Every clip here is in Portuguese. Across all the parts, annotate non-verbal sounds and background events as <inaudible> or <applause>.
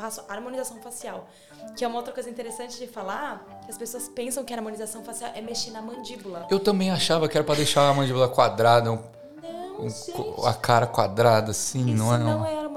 faço harmonização facial. Que é uma outra coisa interessante de falar, que as pessoas pensam que a harmonização facial é mexer na mandíbula. Eu também achava que era pra deixar a mandíbula quadrada, um, Não, um a cara quadrada, assim, Isso não é? não um- é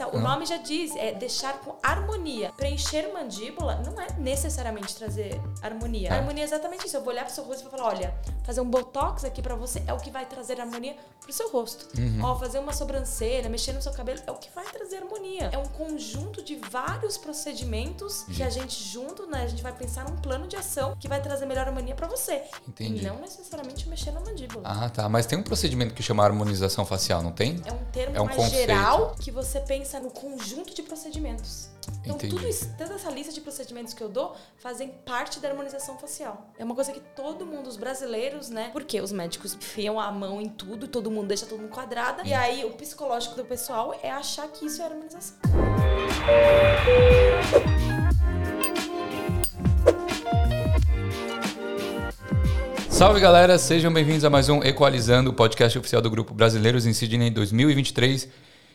facial. O nome já diz, é deixar com harmonia. Preencher mandíbula não é necessariamente trazer harmonia. É. Harmonia é exatamente isso. Eu vou olhar pro seu rosto e vou falar, olha, fazer um botox aqui pra você é o que vai trazer harmonia pro seu rosto. Uhum. Ó, fazer uma sobrancelha, mexer no seu cabelo é o que vai trazer harmonia. É um conjunto de vários procedimentos que a gente junto, né, a gente vai pensar num plano de ação que vai trazer melhor harmonia pra você. Entendi. E não necessariamente mexer na mandíbula. Ah, tá. Mas tem um procedimento que chama harmonização facial, não tem? É um termo É um mais conceito. geral que você pensa no conjunto de procedimentos. Então, Entendi. tudo isso, toda essa lista de procedimentos que eu dou fazem parte da harmonização facial. É uma coisa que todo mundo, os brasileiros, né? Porque os médicos enfiam a mão em tudo, todo mundo deixa todo mundo quadrada. E aí, o psicológico do pessoal é achar que isso é harmonização. Salve galera, sejam bem-vindos a mais um Equalizando, o podcast oficial do Grupo Brasileiros em Sydney 2023.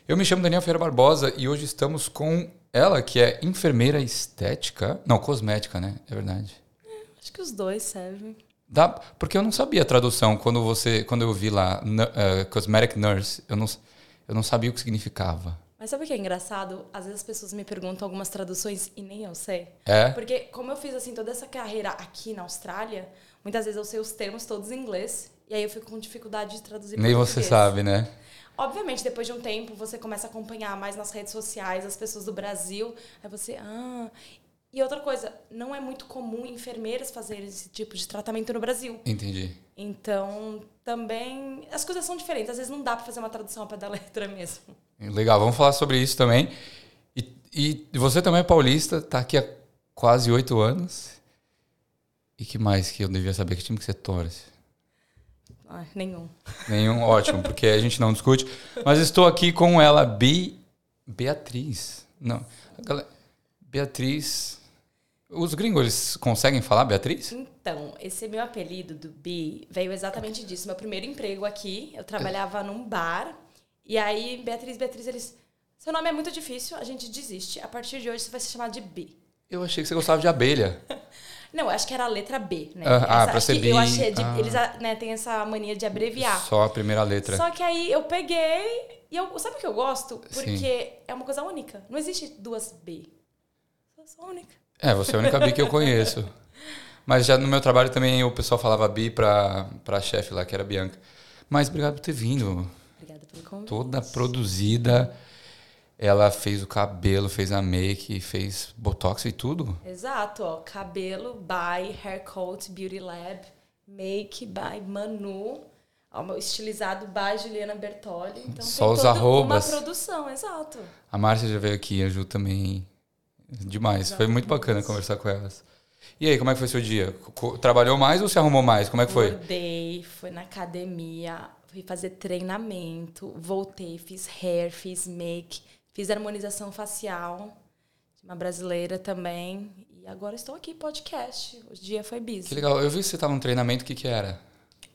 Eu me chamo Daniel Ferreira Barbosa e hoje estamos com ela, que é enfermeira estética. Não, cosmética, né? É verdade. Acho que os dois servem. Dá, porque eu não sabia a tradução quando você, quando eu vi lá eh, cosmetic nurse, eu não, eu não sabia o que significava. Mas sabe o que é engraçado? Às vezes as pessoas me perguntam algumas traduções e nem eu sei. É? Porque como eu fiz assim toda essa carreira aqui na Austrália, muitas vezes eu sei os termos todos em inglês e aí eu fico com dificuldade de traduzir Nem você sabe, né? Obviamente, depois de um tempo, você começa a acompanhar mais nas redes sociais as pessoas do Brasil, aí você, ah, e outra coisa, não é muito comum enfermeiras fazerem esse tipo de tratamento no Brasil. Entendi. Então, também as coisas são diferentes, às vezes não dá para fazer uma tradução ao pé da letra mesmo. Legal, vamos falar sobre isso também. E, e você também é paulista, tá aqui há quase oito anos. E que mais que eu devia saber? Que time que você torce? Ai, nenhum. Nenhum, ótimo, porque a gente não discute. Mas estou aqui com ela, Bi... Beatriz. Não, galera, Beatriz... Os gringos, eles conseguem falar Beatriz? Então, esse meu apelido do Bi veio exatamente disso. Meu primeiro emprego aqui, eu trabalhava num bar. E aí, Beatriz, Beatriz, eles. Seu nome é muito difícil, a gente desiste. A partir de hoje você vai se chamar de Bi. Eu achei que você gostava de abelha. <laughs> Não, acho que era a letra B, né? Ah, ah, Essa- pra ser que Eu achei de, Ah. Eles né, têm essa mania de abreviar. Só a primeira letra. Só que aí eu peguei. E eu, sabe o que eu gosto? Sim. Porque é uma coisa única. Não existe duas B. Eu sou única. É, você é a única Bi que eu conheço. Mas já no meu trabalho também o pessoal falava Bi pra, pra chefe lá, que era a Bianca. Mas obrigado por ter vindo. Obrigada pelo convite. Toda produzida. Ela fez o cabelo, fez a make, fez botox e tudo. Exato, ó. Cabelo by Haircoat Beauty Lab. Make by Manu. Ó, estilizado by Juliana Bertoli. Então Só os arrobas. uma produção, exato. A Márcia já veio aqui, a Ju também. Demais. Foi muito bacana conversar com elas. E aí, como é que foi seu dia? Trabalhou mais ou se arrumou mais? Como é que foi? Acordei, fui na academia, fui fazer treinamento, voltei, fiz hair, fiz make, fiz harmonização facial. de Uma brasileira também. E agora estou aqui, podcast. O dia foi busy. Que legal. Eu vi que você estava num treinamento, o que que era?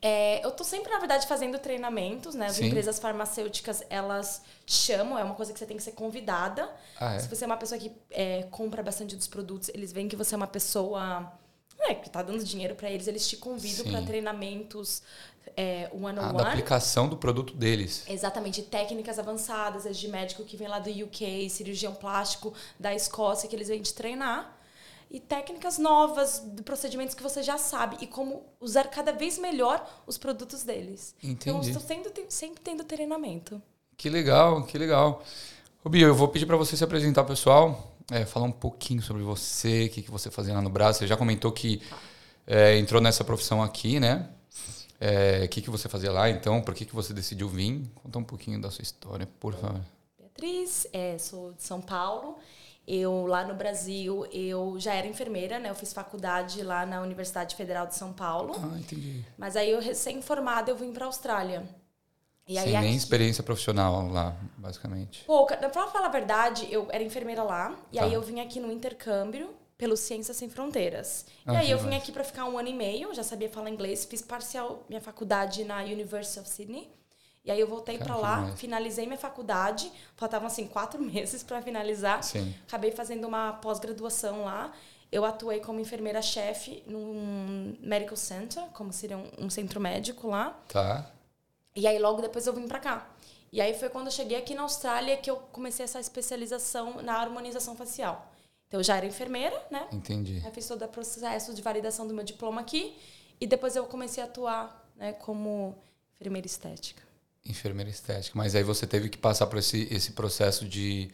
É, eu tô sempre, na verdade, fazendo treinamentos, né? As Sim. empresas farmacêuticas, elas chamam, é uma coisa que você tem que ser convidada. Ah, é? Se você é uma pessoa que é, compra bastante dos produtos, eles veem que você é uma pessoa né, que tá dando dinheiro para eles, eles te convidam para treinamentos é, Ah, one-on-one. da aplicação do produto deles. Exatamente, técnicas avançadas, as de médico que vem lá do UK, cirurgião plástico da Escócia, que eles vêm te treinar. E técnicas novas, de procedimentos que você já sabe e como usar cada vez melhor os produtos deles. Então, eu Entendi. estou sempre, sempre tendo treinamento. Que legal, que legal. Rubio, eu vou pedir para você se apresentar, pessoal. É, falar um pouquinho sobre você, o que, que você fazia lá no Brasil. Você já comentou que é, entrou nessa profissão aqui, né? É, O que, que você fazia lá, então? Por que, que você decidiu vir? Conta um pouquinho da sua história, por favor. Beatriz, é, sou de São Paulo. Eu, lá no Brasil, eu já era enfermeira, né? Eu fiz faculdade lá na Universidade Federal de São Paulo. Ah, entendi. Mas aí, eu recém-formada, eu vim para a Austrália. E aí, Sem nem aqui- experiência profissional lá, basicamente. Pouca. Pra falar a verdade, eu era enfermeira lá. E Tá. aí eu vim aqui no intercâmbio pelo Ciências Sem Fronteiras. Ah, e aí que eu vim aqui pra ficar um ano e meio, já sabia falar inglês, fiz parcial minha faculdade na University of Sydney. E aí eu voltei para lá, demais. finalizei minha faculdade, faltavam assim quatro <laughs> meses para finalizar. Sim. Acabei fazendo uma pós-graduação lá. Eu atuei como enfermeira-chefe num medical center, como seria um, um centro médico lá. Tá. E aí logo depois eu vim pra cá. E aí foi quando eu cheguei aqui na Austrália que eu comecei essa especialização na harmonização facial. Então eu já era enfermeira, né? Entendi. Aí fiz todo o processo de validação do meu diploma aqui e depois eu comecei a atuar, né, como enfermeira estética. Enfermeira estética. Mas aí você teve que passar por esse, esse processo de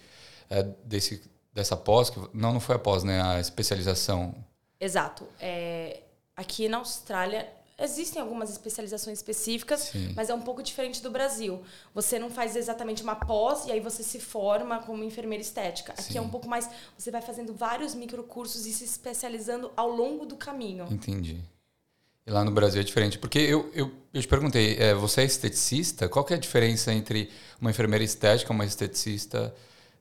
é, desse, dessa pós, que não, não foi a pós, né? A especialização. Exato. É, aqui na Austrália existem algumas especializações específicas, Sim. mas é um pouco diferente do Brasil. Você não faz exatamente uma pós e aí você se forma como enfermeira estética. Aqui Sim. é um pouco mais. Você vai fazendo vários microcursos e se especializando ao longo do caminho. Entendi. E lá no Brasil é diferente. Porque eu, eu, eu te perguntei, é, você é esteticista? Qual que é a diferença entre uma enfermeira estética e uma esteticista?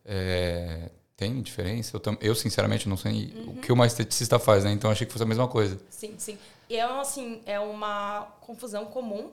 É, tem diferença? Eu, tam- eu, sinceramente, não sei Uhum. o que uma esteticista faz, né? Então, achei que fosse a mesma coisa. Sim, sim. E é assim, é uma confusão comum.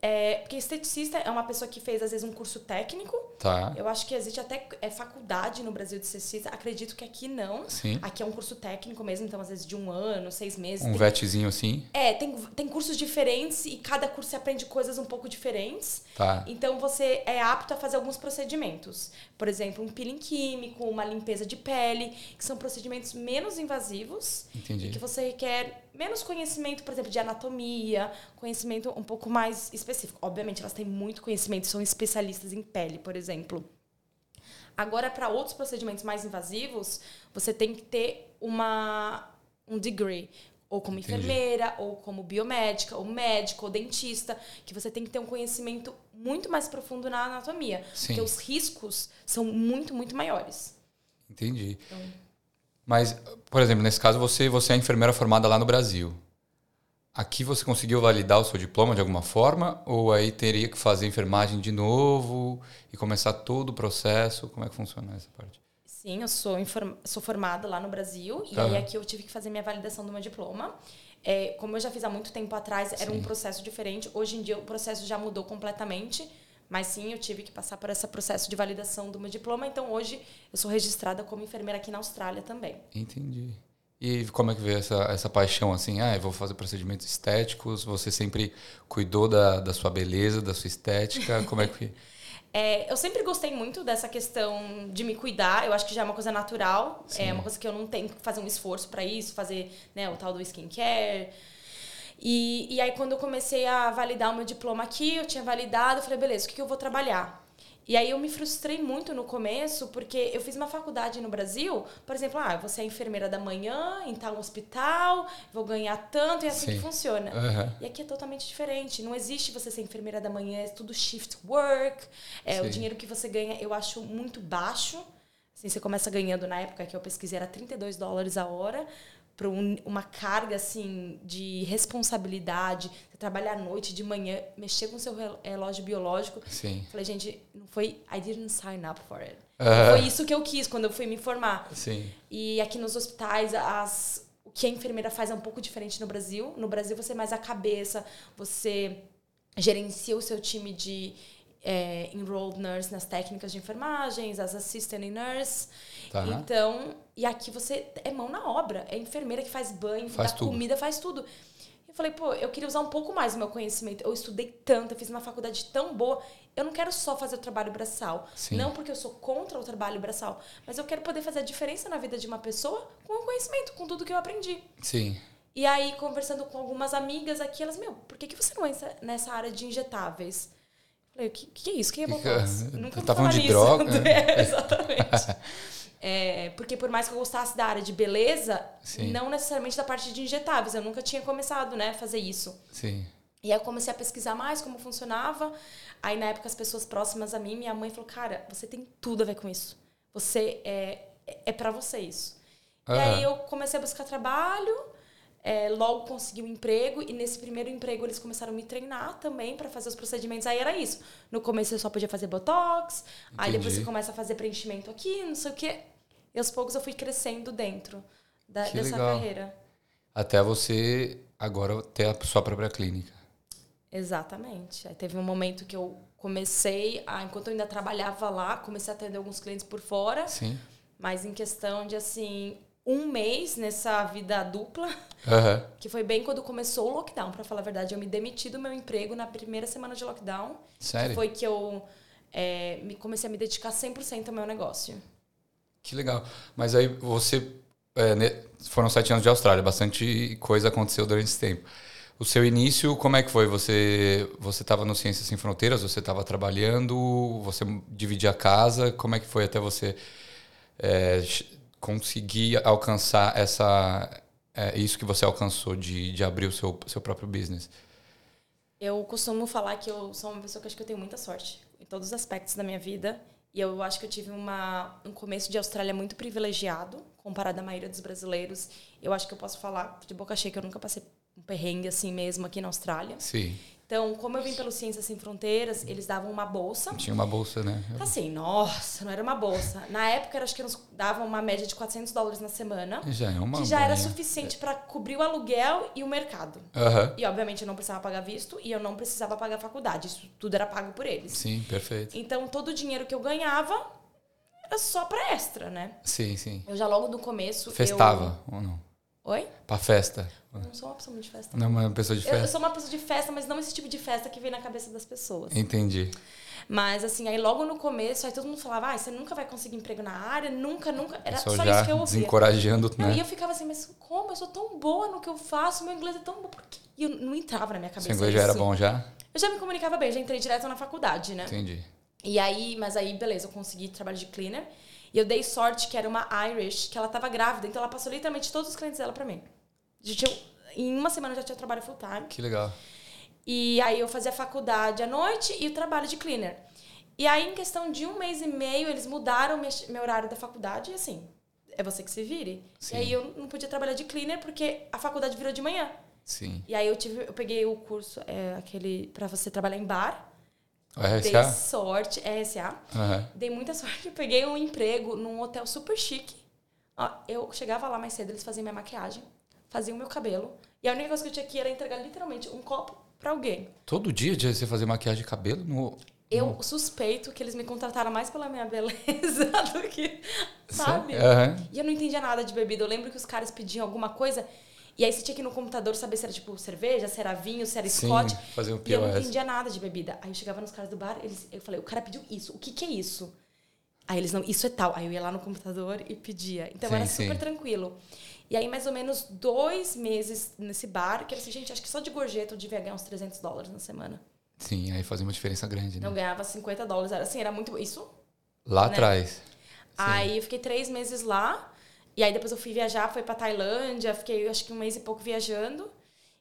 É, porque esteticista é uma pessoa que fez, às vezes, um curso técnico. Tá. Eu acho que existe até é, faculdade no Brasil de esteticista. Acredito que aqui não. Sim. Aqui é um curso técnico mesmo, então às vezes de um ano, seis meses. Um Tem- vetzinho assim. É, tem, tem cursos diferentes e cada curso você aprende coisas um pouco diferentes. Tá. Então você é apto a fazer alguns procedimentos. Por exemplo, um peeling químico, uma limpeza de pele, que são procedimentos menos invasivos Entendi. e que você requer menos conhecimento, por exemplo, de anatomia, conhecimento um pouco mais específico. Obviamente, elas têm muito conhecimento, são especialistas em pele, por exemplo. Agora, para outros procedimentos mais invasivos, você tem que ter uma, um degree. Ou como Entendi. enfermeira, ou como biomédica, ou médico, ou dentista, que você tem que ter um conhecimento muito mais profundo na anatomia. Sim. Porque os riscos são muito, muito maiores. Entendi. Então, Mas, por exemplo, nesse caso, você, você é enfermeira formada lá no Brasil. Aqui você conseguiu validar o seu diploma de alguma forma? Ou aí teria que fazer enfermagem de novo e começar todo o processo? Como é que funciona essa parte? Sim, eu sou, sou formada lá no Brasil e Aham. aí aqui eu tive que fazer minha validação do meu diploma. É, como eu já fiz há muito tempo atrás, era Sim. um processo diferente. Hoje em dia o processo já mudou completamente. Mas sim, eu tive que passar por esse processo de validação do meu diploma. Então hoje eu sou registrada como enfermeira aqui na Austrália também. Entendi. E como é que veio essa, essa paixão assim? Ah, eu vou fazer procedimentos estéticos. Você sempre cuidou da, da sua beleza, da sua estética? Como é que. <laughs> É, eu sempre gostei muito dessa questão de me cuidar. Eu acho que já é uma coisa natural. Sim. É uma coisa que eu não tenho que fazer um esforço para isso, fazer né, o tal do skincare. E, e aí, quando eu comecei a validar o meu diploma aqui, eu tinha validado, eu falei, beleza, o que, que eu vou trabalhar? E aí eu me frustrei muito no começo, porque eu fiz uma faculdade no Brasil, por exemplo, ah, você é enfermeira da manhã em tal hospital, vou ganhar tanto, e é assim Sim. que funciona. Aham. E aqui é totalmente diferente. Não existe você ser enfermeira da manhã, é tudo shift work. É, o dinheiro que você ganha eu acho muito baixo. Assim, você começa ganhando, na época que eu pesquisei, era 32 dólares a hora. Para uma carga assim de responsabilidade, você trabalhar à noite, de manhã, mexer com o seu rel- relógio biológico. Sim. Falei, gente, não foi. I didn't sign up for it. Aham. Foi isso que eu quis quando eu fui me formar. Sim. E aqui nos hospitais, as, o que a enfermeira faz é um pouco diferente no Brasil. No Brasil, você é mais a cabeça, você gerencia o seu time de é, enrolled nurse nas técnicas de enfermagens, as assistant nurse. Tá. Então, e aqui você é mão na obra. É enfermeira que faz banho, Faz dá tudo. comida, faz tudo. Eu falei, pô, eu queria usar um pouco mais o meu conhecimento. Eu estudei tanto, eu fiz uma faculdade tão boa. Eu não quero só fazer o trabalho braçal. Sim. Não porque eu sou contra o trabalho braçal, mas eu quero poder fazer a diferença na vida de uma pessoa com o conhecimento, com tudo que eu aprendi. Sim. E aí, conversando com algumas amigas aqui, elas, meu, por que, que você não entra nessa área de injetáveis? Eu falei, o que, que é isso? O que é Que- Botox? Nunca tá falando de nisso. droga? <laughs> É, exatamente. <laughs> É, porque por mais que eu gostasse da área de beleza, Sim. não necessariamente da parte de injetáveis. Eu nunca tinha começado, né, a fazer isso. Sim. E aí eu comecei a pesquisar mais como funcionava. Aí na época as pessoas próximas a mim, minha mãe falou: "Cara, você tem tudo a ver com isso. Você é é para você isso". E Aham. aí eu comecei a buscar trabalho, é, logo consegui um emprego e nesse primeiro emprego eles começaram a me treinar também para fazer os procedimentos. Aí era isso. No começo eu só podia fazer botox, aí depois Entendi. você começa a fazer preenchimento aqui, não sei o quê. E aos poucos eu fui crescendo dentro da- Que dessa legal. carreira. Até você agora ter a sua própria clínica. Exatamente. Aí teve um momento que eu comecei, a, enquanto eu ainda trabalhava lá, comecei a atender alguns clientes por fora. Sim. Mas em questão de, assim, um mês nessa vida dupla, Aham. <laughs> que foi bem quando começou o lockdown, pra falar a verdade. Eu me demiti do meu emprego na primeira semana de lockdown. Sério? Foi que eu é, me, comecei a me dedicar 100% ao meu negócio. Que legal. Mas aí você. é, foram sete anos de Austrália, bastante coisa aconteceu durante esse tempo. O seu início, como é que foi? Você você estava no Ciências Sem Fronteiras? Você estava trabalhando? Você dividia a casa? Como é que foi até você é, conseguir alcançar essa é, isso que você alcançou de, de abrir o seu, seu próprio business? Eu costumo falar que eu sou uma pessoa que acho que eu tenho muita sorte em todos os aspectos da minha vida. E eu acho que eu tive uma, um começo de Austrália muito privilegiado, comparado à maioria dos brasileiros. Eu acho que eu posso falar de boca cheia que eu nunca passei um perrengue assim mesmo aqui na Austrália. Sim. Então, como eu vim pelo Ciências Sem Fronteiras, eles davam uma bolsa. Tinha uma bolsa, né? Assim, nossa, não era uma bolsa. Na época, acho que nos davam uma média de 400 dólares na semana. Já é uma que já era boinha. suficiente para cobrir o aluguel e o mercado. Aham. E, obviamente, eu não precisava pagar visto e eu não precisava pagar faculdade. Isso tudo era pago por eles. Sim, perfeito. Então, todo o dinheiro que eu ganhava era só para extra, né? Sim, sim. Eu já logo no começo. Festava ou não? Eu... Oi? Pra festa? Eu não sou uma pessoa muito de festa. Não, uma pessoa de Eu, eu festa? sou uma pessoa de festa, mas não esse tipo de festa que vem na cabeça das pessoas. Entendi. Mas, assim, aí logo no começo, aí todo mundo falava, ah, você nunca vai conseguir emprego na área, nunca, nunca. Era só isso que eu ouvia. desencorajando, né? E eu ficava assim, mas como? Eu sou tão boa no que eu faço, meu inglês é tão bom, por quê? E eu não entrava na minha cabeça Seu inglês já era bom já? Eu já me comunicava bem, já entrei direto na faculdade, né? Entendi. E aí, mas aí, beleza, eu consegui trabalho de cleaner. E eu dei sorte que era uma Irish, que ela tava grávida, então ela passou literalmente todos os clientes dela pra mim. Já tinha- em uma semana eu já tinha trabalho full time. Que legal. E aí eu fazia faculdade à noite e o trabalho de cleaner. E aí, em questão de um mês e meio, eles mudaram meu, meu horário da faculdade e assim, é você que se vire. Sim. E aí eu não podia trabalhar de cleaner porque a faculdade virou de manhã. Sim. E aí eu tive, eu peguei o curso, é, aquele, pra você trabalhar em bar. O Dei RSA? sorte, RSA. Aham. Dei muita <laughs> sorte. Eu peguei um emprego num hotel super chique. Eu chegava lá mais cedo, eles faziam minha maquiagem, faziam meu cabelo. E a única coisa que eu tinha que era entregar literalmente um copo pra alguém. Todo dia de você fazer maquiagem de cabelo? No... Eu suspeito que eles me contrataram mais pela minha <laughs> beleza do que, sabe? Aham. E eu não entendia nada de bebida. Eu lembro que os caras pediam alguma coisa e aí você tinha que ir no computador saber se era tipo cerveja, se era vinho, se era Sim, Scott. fazer um E eu não POS. entendia nada de bebida. Aí eu chegava nos caras do bar, eles, eu falei, o cara pediu isso, o que que é isso? Aí eles não, isso é tal. Aí eu ia lá no computador e pedia. Então Sim, era sim. super tranquilo. E aí, mais ou menos dois meses nesse bar, que era assim, gente, acho que só de gorjeta eu devia ganhar uns 300 dólares na semana. Sim, aí fazia uma diferença grande, né? Eu ganhava 50 dólares, era assim, era muito. Isso. Lá né? atrás. Aí eu fiquei três meses lá. E aí depois eu fui viajar, fui pra Tailândia, fiquei acho que um mês e pouco viajando.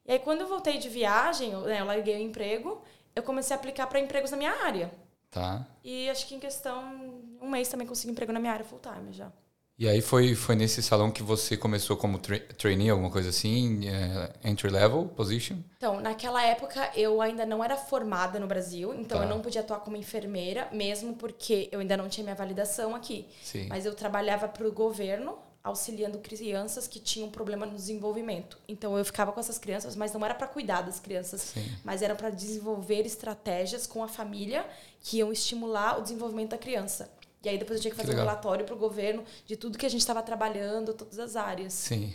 E aí quando eu voltei de viagem, eu, né, eu larguei o emprego, eu comecei a aplicar para empregos na minha área. Tá. E acho que em questão, um mês também consegui emprego na minha área full time já. E aí foi, foi nesse salão que você começou como tra trainee, alguma coisa assim? é, entry level position? Então, naquela época eu ainda não era formada no Brasil, então Tá. eu não podia atuar como enfermeira, mesmo porque eu ainda não tinha minha validação aqui. Sim. Mas eu trabalhava para o governo, auxiliando crianças que tinham problema no desenvolvimento. Então eu ficava com essas crianças, mas não era para cuidar das crianças, Sim. mas era para desenvolver estratégias com a família que iam estimular o desenvolvimento da criança. E aí depois eu tinha que Que fazer um legal. relatório para o governo de tudo que a gente estava trabalhando, todas as áreas. Sim.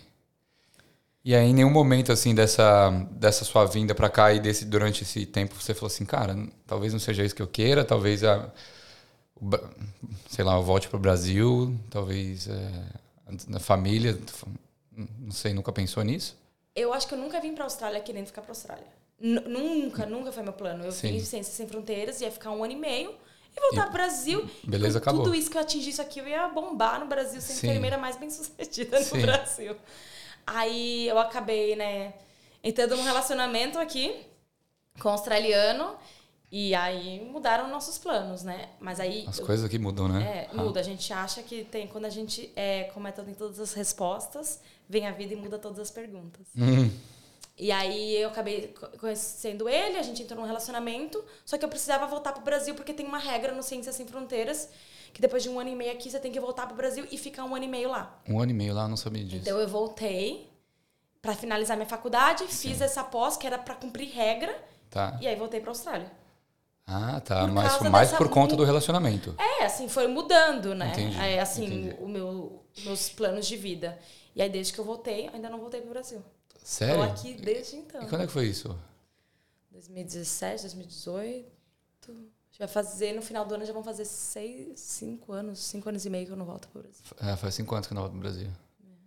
E aí, em nenhum momento, assim, dessa, dessa sua vinda pra cá e desse, durante esse tempo, você falou assim, cara, talvez não seja isso que eu queira, talvez, a, o sei lá, eu volte pro Brasil, talvez é, na família, não sei, nunca pensou nisso? Eu acho que eu nunca vim para a Austrália querendo ficar para a Austrália. N- nunca, nunca foi meu plano. Eu Sim. vim Ciências Sem Fronteiras, ia ficar um ano e meio e voltar pro Brasil. beleza, e com acabou. tudo isso que eu atingisse aqui, eu ia bombar no Brasil, ser Sim. enfermeira mais bem <laughs> sucedida no Sim. Brasil. Aí eu acabei, né, entrando num relacionamento aqui com um australiano e aí mudaram nossos planos, né? Mas aí As eu- coisas aqui mudam, né? é, muda. A gente acha que tem. Quando a gente é, como é tem todas as respostas, vem a vida e muda todas as perguntas. Hum, E aí eu acabei co- conhecendo ele, a gente entrou num relacionamento, só que eu precisava voltar pro Brasil porque tem uma regra no Ciências Sem Fronteiras que depois de um ano e meio aqui você tem que voltar pro Brasil e ficar um ano e meio lá. um ano e meio lá, eu não sabia disso. Então eu voltei para finalizar minha faculdade, fiz essa pós que era para cumprir regra Tá. e aí voltei para Austrália. Ah, tá. Por Mas mais dessa por conta do relacionamento. É, assim, foi mudando, né? Entendi, É, assim, entendi. o meu, meus planos de vida. E aí, desde que eu voltei, ainda não voltei pro Brasil. Sério? Estou aqui desde então. E quando é que foi isso? 2017, 2018. A gente vai fazer, no final do ano já vão fazer seis, cinco anos, cinco anos e meio que eu não volto pro Brasil. Ah, faz cinco anos que eu não volto no Brasil.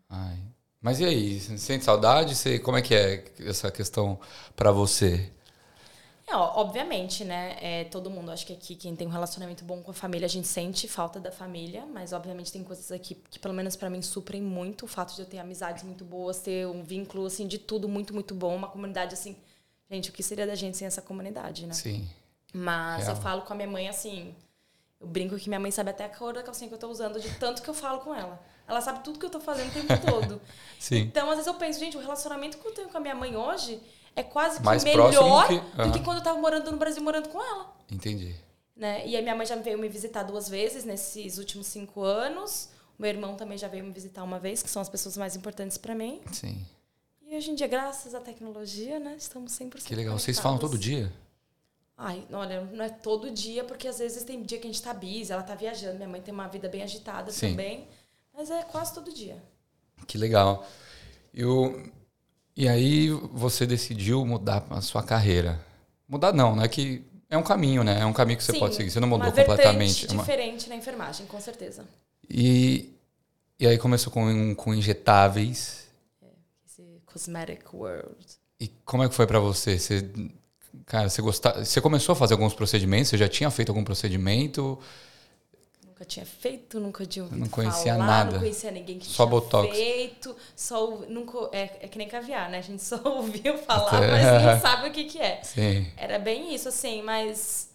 Ai. Mas e aí? Você sente saudade? Você, como é que é essa questão pra você? Ó, obviamente, né? É, todo mundo, acho que aqui, quem tem um relacionamento bom com a família, a gente sente falta da família, mas obviamente tem coisas aqui que, pelo menos pra mim, suprem muito. O fato de eu ter amizades muito boas, ter um vínculo, assim, de tudo muito, muito bom, uma comunidade, assim. Gente, o que seria da gente sem essa comunidade, né? Sim. Mas Real. eu falo com a minha mãe assim. Eu brinco que minha mãe sabe até a cor da calcinha que eu tô usando, de tanto que eu falo com ela. Ela sabe tudo que eu tô fazendo o tempo todo. <laughs> Sim. Então, às vezes eu penso, gente, o relacionamento que eu tenho com a minha mãe hoje é quase que Mais melhor que- do que quando eu tava morando no Brasil, morando com ela. Entendi. Né? E aí minha mãe já veio me visitar duas vezes nesses últimos cinco anos. O meu irmão também já veio me visitar uma vez, que são as pessoas mais importantes pra mim. Sim. E hoje em dia, graças à tecnologia, né, estamos 100% Que legal. Vocês falam todo conectados. dia? Ai, olha, não é todo dia, porque às vezes tem dia que a gente tá busy, ela tá viajando, minha mãe tem uma vida bem agitada Sim. também. Mas é quase todo dia. Que legal. E, o- e aí você decidiu mudar a sua carreira. Mudar não, né? Que é um caminho, né? É um caminho que você Sim, pode seguir. Você não mudou uma completamente. É uma- diferente na enfermagem, com certeza. E, e aí começou com, com injetáveis. Esse cosmetic world. E como é que foi pra você? Você, cara, você gostava, você começou a fazer alguns procedimentos? Você já tinha feito algum procedimento? Nunca tinha feito, nunca tinha ouvido Não conhecia falar, nada. Não conhecia ninguém que Só tinha botox. feito. Só, nunca, é, é que nem caviar, né? A gente <laughs> só ouviu falar, Até- mas não <laughs> sabe o que, que é. Sim. Era bem isso, assim, mas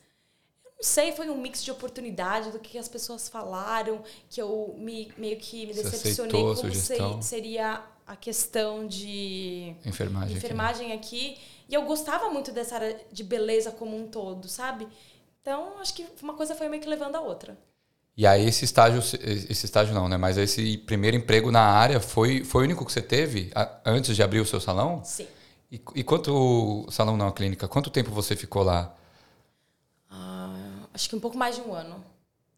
eu não sei, foi um mix de oportunidade do que as pessoas falaram, que eu me, meio que me decepcionei como sugestão? se- seria a questão de Enfermagem. aqui. enfermagem aqui. E eu gostava muito dessa área de beleza como um todo, sabe? Então, acho que uma coisa foi meio que levando a outra. E aí esse estágio, esse estágio não, né? Mas esse primeiro emprego na área foi, foi o único que você teve antes de abrir o seu salão? Sim. E, e quanto salão não, a clínica? Quanto tempo você ficou lá? Ah, acho que um pouco mais de um ano.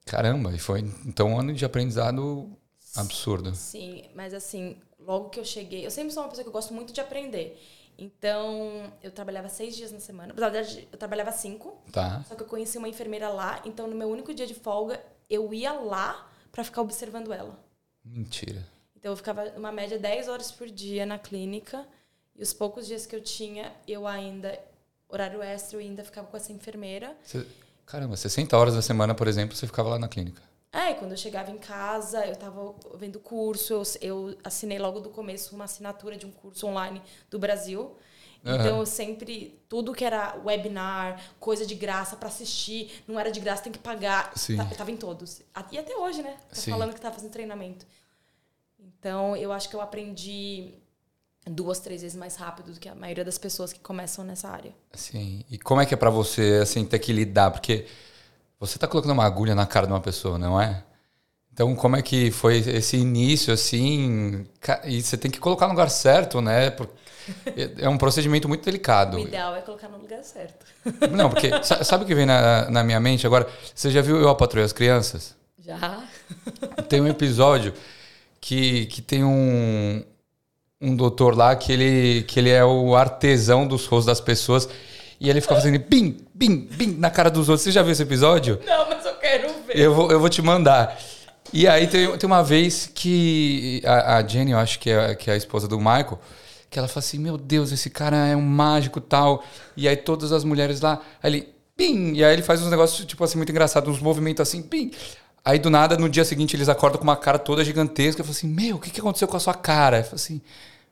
Caramba, e foi então um ano de aprendizado absurdo. Sim, mas assim, logo que eu cheguei, eu sempre sou uma pessoa que eu gosto muito de aprender. Então, eu trabalhava seis dias na semana. Na verdade, eu trabalhava cinco, Tá? só que eu conheci uma enfermeira lá. Então, no meu único dia de folga, eu ia lá pra ficar observando ela. Mentira. Então, eu ficava uma média 10 horas por dia na clínica. E os poucos dias que eu tinha, eu ainda, horário extra, eu ainda ficava com essa enfermeira. Você- caramba, 60 horas da semana, por exemplo, você ficava lá na clínica. É, quando eu chegava em casa, eu tava vendo curso, eu, eu assinei logo do começo uma assinatura de um curso online do Brasil. Então Aham. eu sempre, tudo que era webinar, coisa de graça pra assistir, não era de graça, tem que pagar. Sim. Tá- Eu tava em todos. E até hoje, né? Sim. falando que tá fazendo treinamento. Então eu acho que eu aprendi duas, três vezes mais rápido do que a maioria das pessoas que começam nessa área. Sim. E como é que é pra você, assim, ter que lidar? Porque você tá colocando uma agulha na cara de uma pessoa, não é? Então, como é que foi esse início, assim? E você tem que colocar no lugar certo, né? Por- É um procedimento muito delicado. O ideal é colocar no lugar certo. <laughs> Não, porque sa- sabe o que vem na, na minha mente agora? Você já viu Eu, a as Crianças? Já? <laughs> Tem um episódio que, que tem um, um doutor lá que ele, que ele é o artesão dos rostos das pessoas e ele fica fazendo bim, bim, bim na cara dos outros. Você já viu esse episódio? Não, mas eu quero ver. Eu vou, eu vou te mandar. E aí tem, tem uma vez que a, a Jenny, eu acho que é, que é a esposa do Michael, que ela fala assim, meu Deus, esse cara é um mágico tal. E aí todas as mulheres lá, aí ele, pim, e aí ele faz uns negócios, tipo assim, muito engraçados, uns movimentos assim, pim. Aí do nada, no dia seguinte, eles acordam com uma cara toda gigantesca. Eu falo assim, meu, o que, que aconteceu com a sua cara? Eu falo assim,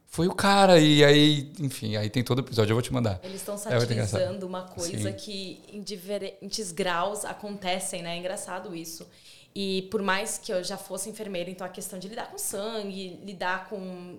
foi o cara. E aí, enfim, aí tem todo o episódio, eu vou te mandar. Eles estão É satirizando uma coisa Sim. que em diferentes graus acontecem, né? É engraçado isso. E por mais que eu já fosse enfermeira, então a questão de lidar com sangue, lidar com.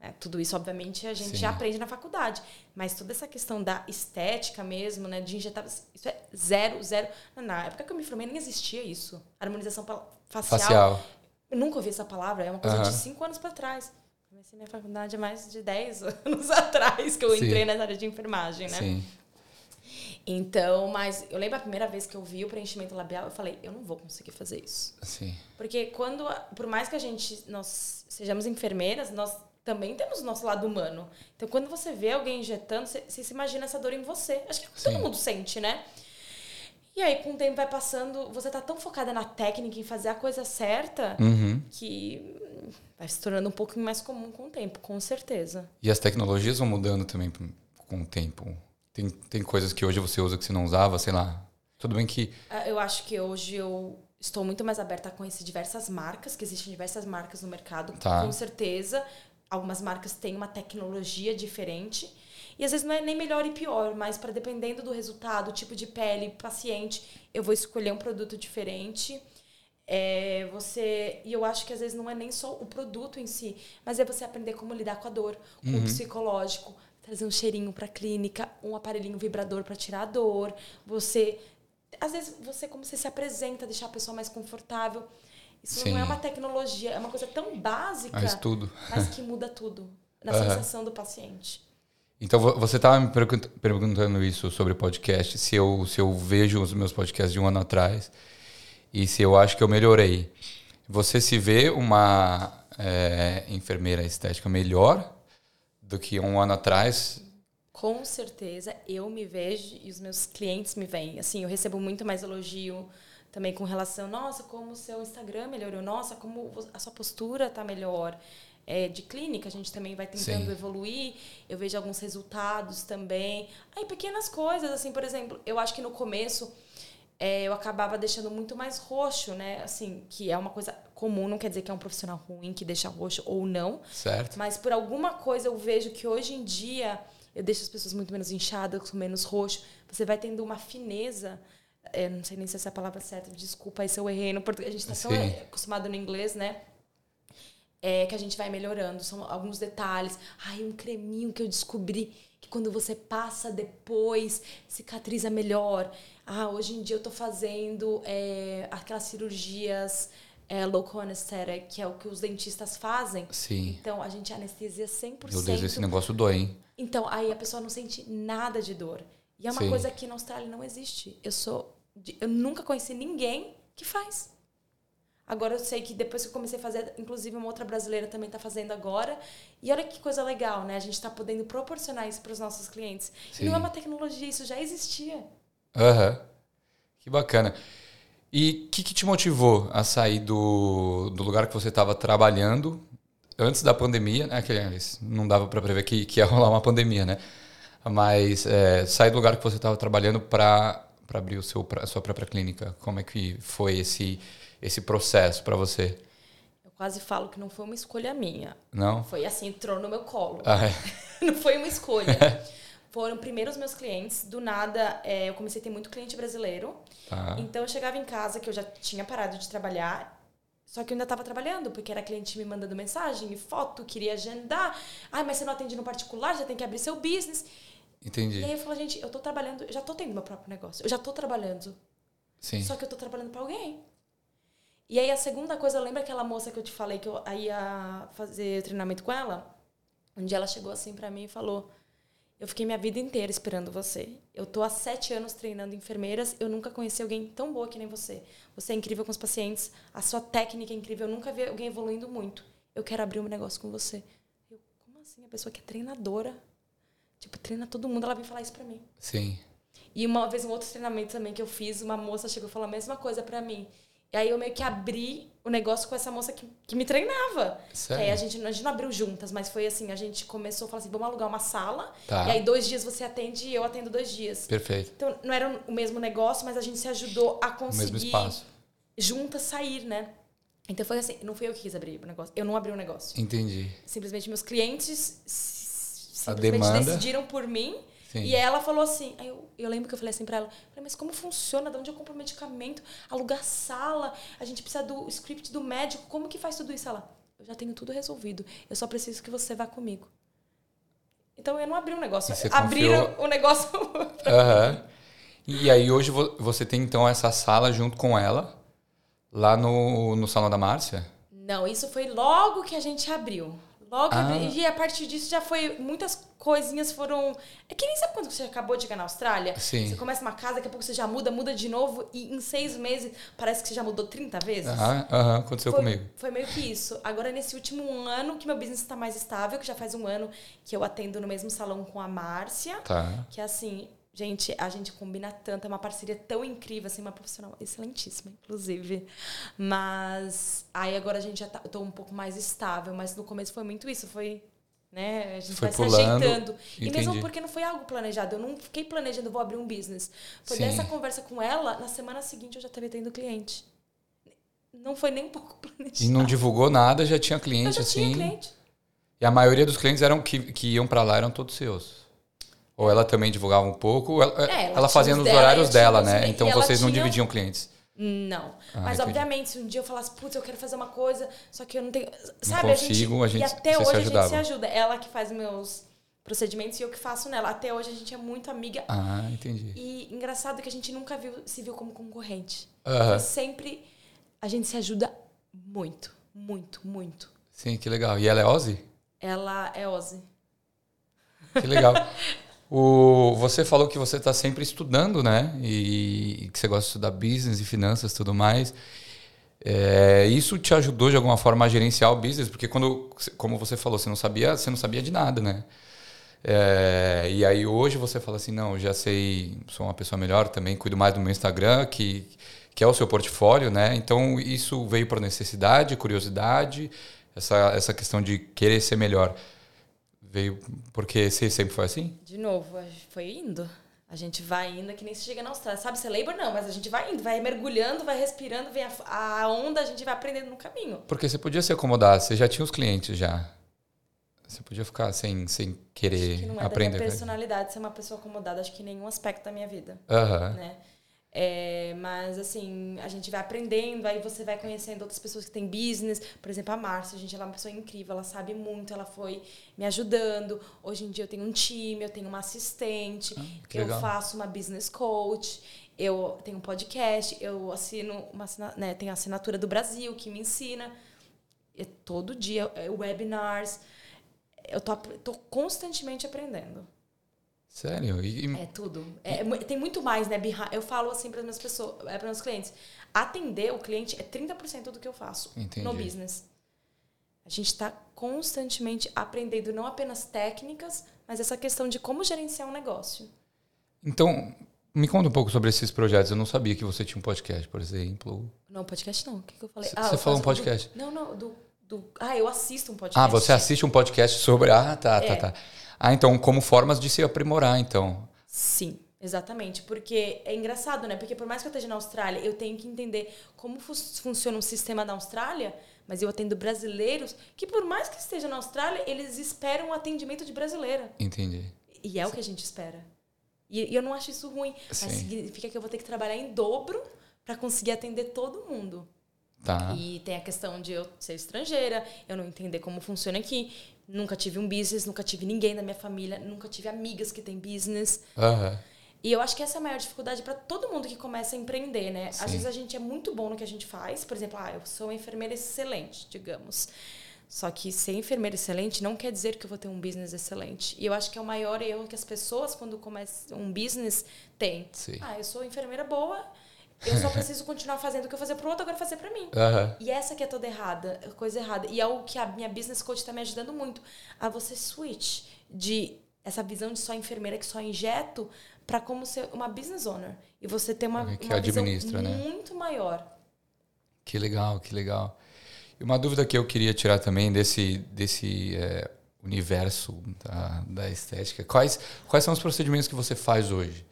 Né, tudo isso, obviamente, a gente Sim. já aprende na faculdade. Mas toda essa questão da estética mesmo, né? De injetar. Isso é zero, zero. Na época que eu me formei, nem existia isso. Harmonização facial. Facial. Eu nunca ouvi essa palavra, é uma coisa de cinco anos para trás. Comecei minha faculdade há mais de 10 <laughs> anos atrás que eu Sim. entrei nessa área de enfermagem, né? Sim. Então, mas eu lembro a primeira vez que eu vi o preenchimento labial, eu falei, eu não vou conseguir fazer isso. Sim. Porque quando, por mais que a gente nós sejamos enfermeiras, nós também temos o nosso lado humano. Então, quando você vê alguém injetando, você, você se imagina essa dor em você. Acho que todo Sim. mundo sente, né? E aí, com o tempo vai passando, você tá tão focada na técnica, em fazer a coisa certa, Uhum. que vai se tornando um pouco mais comum com o tempo, com certeza. E as tecnologias vão mudando também com- com o tempo. Tem, tem coisas que hoje você usa que você não usava, sei lá. Tudo bem que. Ah, Eu acho que hoje eu estou muito mais aberta a conhecer diversas marcas, que existem diversas marcas no mercado, Tá. com certeza. Algumas marcas têm uma tecnologia diferente. E às vezes não é nem melhor e pior, mas para dependendo do resultado, tipo de pele, paciente, eu vou escolher um produto diferente. É, você e eu acho que às vezes não é nem só o produto em si, mas é você aprender como lidar com a dor, com o psicológico, trazer um cheirinho para clínica, um aparelhinho vibrador para tirar a dor, você às vezes você como você se apresenta, deixar a pessoa mais confortável. Isso Sim. não é uma tecnologia, é uma coisa tão básica, Mas tudo. mas que muda tudo na Aham. sensação do paciente. Então vo- você estava me pergun- perguntando isso sobre podcast, se eu, se eu vejo os meus podcasts de um ano atrás e se eu acho que eu melhorei. Você se vê uma é, enfermeira estética melhor do que um ano atrás? Com certeza, eu me vejo e os meus clientes me veem. Assim, eu recebo muito mais elogio também com relação, nossa, como o seu Instagram melhorou, nossa, como a sua postura tá melhor. É, de clínica, a gente também vai tentando Sim. evoluir. Eu vejo alguns resultados também. Aí, pequenas coisas, assim, por exemplo, eu acho que no começo é, eu acabava deixando muito mais roxo, né? Assim, que é uma coisa comum, não quer dizer que é um profissional ruim que deixa roxo ou não. Certo? Mas por alguma coisa eu vejo que hoje em dia eu deixo as pessoas muito menos inchadas, com menos roxo. Você vai tendo uma fineza. Eu não sei nem se essa é a palavra certa, desculpa aí se eu errei no português. A gente está tão acostumado no inglês, né? É que a gente vai melhorando. São alguns detalhes. Ai, um creminho que eu descobri que quando você passa depois, cicatriza melhor. Ah, hoje em dia eu tô fazendo é, aquelas cirurgias é, local anesthetic, que é o que os dentistas fazem. Sim. Então, a gente anestesia 100%. Meu Deus, esse negócio dói, hein? Então, aí a pessoa não sente nada de dor. E é uma Sim. coisa que na Austrália não existe. Eu sou. Eu nunca conheci ninguém que faz. Agora eu sei que depois que eu comecei a fazer, inclusive uma outra brasileira também está fazendo agora. E olha que coisa legal, né? A gente está podendo proporcionar isso para os nossos clientes. E não Sim. é uma tecnologia, isso já existia. Aham. Que bacana. E o que, que te motivou a sair do, do lugar que você estava trabalhando antes da pandemia, né? Que não dava para prever que, que ia rolar uma pandemia, né? Mas é, sair do lugar que você estava trabalhando para abrir o seu, a sua própria clínica. Como é que foi esse, esse processo para você? Eu quase falo que não foi uma escolha minha. Não? Foi assim, entrou no meu colo. Ah, é. <laughs> não foi uma escolha. <laughs> Foram primeiro os meus clientes. Do nada, é, eu comecei a ter muito cliente brasileiro. Tá. Então eu chegava em casa, que eu já tinha parado de trabalhar, só que eu ainda estava trabalhando, porque era cliente me mandando mensagem foto, queria agendar. Ai, mas você não atende no particular, já tem que abrir seu business. Entendi. E aí eu falo, gente, eu tô trabalhando, eu já tô tendo meu próprio negócio, eu já tô trabalhando. Sim. Só que eu tô trabalhando para alguém. E aí a segunda coisa, lembra aquela moça que eu te falei que eu ia fazer treinamento com ela? Um dia ela chegou assim para mim e falou: Eu fiquei minha vida inteira esperando você. Eu tô há sete anos treinando enfermeiras, eu nunca conheci alguém tão boa que nem você. Você é incrível com os pacientes, a sua técnica é incrível, eu nunca vi alguém evoluindo muito. Eu quero abrir um negócio com você. Eu, como assim? A pessoa que é treinadora, tipo, treina todo mundo, ela vem falar isso pra mim. Sim. E uma vez, um outro treinamento também que eu fiz, uma moça chegou e falou a mesma coisa pra mim. E aí eu meio que abri o negócio com essa moça que, que me treinava. Sério? Aí a gente, a gente não abriu juntas, mas foi assim, a gente começou a falar assim, vamos alugar uma sala. Tá. E aí dois dias você atende e eu atendo dois dias. Perfeito. Então não era o mesmo negócio, mas a gente se ajudou a O conseguir mesmo espaço. juntas sair, né? Então foi assim, não fui eu que quis abrir o negócio. Eu não abri o negócio. Entendi. Simplesmente meus clientes simplesmente decidiram por mim. Sim. E ela falou assim, aí eu, eu lembro que eu falei assim pra ela, falei, mas como funciona? De onde eu compro o medicamento? Alugar sala? A gente precisa do script do médico, como que faz tudo isso? Ela, eu já tenho tudo resolvido. Eu só preciso que você vá comigo. Então eu não abri um negócio, abriram confiou- o negócio. <laughs> Aham. E aí hoje vo- você tem então essa sala junto com ela lá no, no salão da Márcia? não, isso foi logo que a gente abriu. Logo, Ah. e a partir disso já foi. Muitas coisinhas foram. É que nem sabe quando você acabou de chegar na Austrália? Sim. Você começa uma casa, daqui a pouco você já muda, muda de novo, e em seis meses parece que você já mudou 30 vezes. Ah, aham, aconteceu foi, comigo. foi meio que isso. Agora, nesse último ano que meu business está mais estável, que já faz um ano que eu atendo no mesmo salão com a Márcia, Tá. que assim, gente, a gente combina tanto, é uma parceria tão incrível, assim, uma profissional excelentíssima, inclusive. Mas aí agora a gente já tá, eu tô um pouco mais estável, mas no começo foi muito isso, foi, né, a gente Foi vai pulando, se ajeitando. E mesmo entendi. porque não foi algo planejado, eu não fiquei planejando, vou abrir um business. Foi Sim. dessa conversa com ela, na semana seguinte eu já tava tendo cliente. Não foi nem um pouco <laughs> planejado. E não divulgou nada, já tinha eu cliente já assim. tinha cliente. E a maioria dos clientes eram que, que iam pra lá eram todos seus. Ou ela também divulgava um pouco, ela, É, ela ela fazia os nos dela, horários dela, né? Então e vocês não tinha- dividiam clientes. Não. Ah, Mas, entendi. obviamente, se um dia eu falasse, putz, eu quero fazer uma coisa, só que eu não tenho. Sabe, consigo, a gente- E até vocês se hoje a gente se ajudavam. ajuda. Ela que faz meus procedimentos e eu que faço nela. Até hoje a gente é muito amiga. Ah, entendi. E engraçado que a gente nunca viu, se viu como concorrente. Aham. Foi sempre. A gente se ajuda muito, muito, muito. Sim, que legal. E ela é Ozzy? Ela é Ozzy. Que legal. <laughs> o, você falou que você está sempre estudando, né? E, e que você gosta de estudar business e finanças e tudo mais. É, isso te ajudou de alguma forma a gerenciar o business? Porque quando, como você falou, você não sabia, você não sabia de nada, né? É, e aí hoje você fala assim, não, já sei, sou uma pessoa melhor também, cuido mais do meu Instagram, que, que é o seu portfólio, né? Então isso veio por necessidade, curiosidade, essa, essa questão de querer ser melhor. Veio porque você sempre foi assim? De novo, foi indo. A gente vai indo que nem se chega na Austrália. Sabe, você labor não, mas a gente vai indo, vai mergulhando, vai respirando, vem a, a onda, a gente vai aprendendo no caminho. Porque você podia se acomodar, você já tinha os clientes já. Você podia ficar sem, sem querer que não é aprender. da minha personalidade ser uma pessoa acomodada, acho que em nenhum aspecto da minha vida, Aham. né? É, mas assim, a gente vai aprendendo, aí você vai conhecendo outras pessoas que têm business. Por exemplo, a Márcia, gente, ela é uma pessoa incrível, ela sabe muito, ela foi me ajudando. Hoje em dia eu tenho um time, eu tenho uma assistente, Ah, que eu legal. faço uma business coach, eu tenho um podcast, eu assino uma né, tenho a assinatura do Brasil que me ensina. É todo dia, é, webinars. Eu tô, tô constantemente aprendendo. Sério? E, e- É tudo. É, mu- tem muito mais, né? Eu falo assim para minhas pessoas, para meus clientes. Atender o cliente é 30% do que eu faço Entendi. no business. A gente está constantemente aprendendo não apenas técnicas, mas essa questão de como gerenciar um negócio. Então, me conta um pouco sobre esses projetos. Eu não sabia que você tinha um podcast, por exemplo. Não, podcast não. O que, que eu falei? C- Ah, você falou um faço do- podcast. não, não. Do, do, ah, eu assisto um podcast. Ah, você assiste um podcast sobre. Ah, tá, tá, É. tá. Ah, então, como formas de se aprimorar, então. Sim, exatamente. Porque é engraçado, né? Porque por mais que eu esteja na Austrália, eu tenho que entender como fu- funciona o sistema da Austrália, mas eu atendo brasileiros que, por mais que esteja na Austrália, eles esperam o atendimento de brasileira. Entendi. E é o que a gente espera. E, e eu não acho isso ruim. Mas Sim. significa que eu vou ter que trabalhar em dobro para conseguir atender todo mundo. Tá. E tem a questão de eu ser estrangeira, eu não entender como funciona aqui. Nunca tive um business, nunca tive ninguém da minha família, nunca tive amigas que têm business. Aham. E eu acho que essa é a maior dificuldade para todo mundo que começa a empreender, né? Sim. Às vezes a gente é muito bom no que a gente faz. Por exemplo, ah, eu sou uma enfermeira excelente, digamos. Só que ser enfermeira excelente não quer dizer que eu vou ter um business excelente. E eu acho que é o maior erro que as pessoas, quando começam um business, têm. Sim. Ah, eu sou enfermeira boa, eu só <laughs> preciso continuar fazendo o que eu fazia pro outro, agora fazer para mim. Aham. E essa que é toda errada, coisa errada. E é o que a minha business coach está me ajudando muito. A você switch de essa visão de só enfermeira que só injeto para como ser uma business owner. E você ter uma, que uma visão né? muito maior. Que legal, que legal. E uma dúvida que eu queria tirar também desse, desse é, universo da, da estética. Quais, quais são os procedimentos que você faz hoje?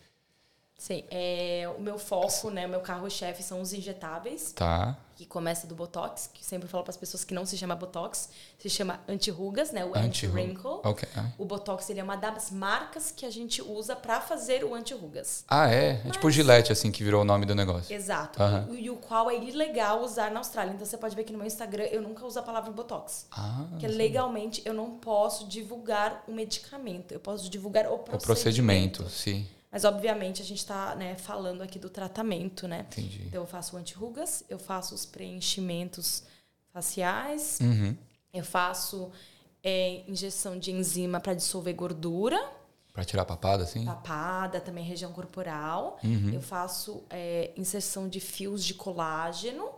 Sim, é, o meu foco, né, o meu carro-chefe são os injetáveis, Tá? que começa do Botox, que sempre falo para as pessoas que não se chama Botox, se chama anti-rugas, né, o anti-wrinkle. Ok. Ah. O Botox ele é uma das marcas que a gente usa para fazer o anti-rugas. Ah, é? É tipo o Gillette, assim, que virou o nome do negócio. Exato. E, o qual é ilegal usar na Austrália. Então você pode ver que no meu Instagram eu nunca uso a palavra Botox. Ah, Porque legalmente eu não posso divulgar o medicamento. Eu posso divulgar o o procedimento. procedimento, sim. Mas obviamente a gente está né, falando aqui do tratamento, né? Entendi. Então eu faço anti-rugas, eu faço os preenchimentos faciais, Uhum. eu faço é, injeção de enzima para dissolver gordura. Para tirar papada, assim? Papada, também região corporal. Uhum. Eu faço é, inserção de fios de colágeno.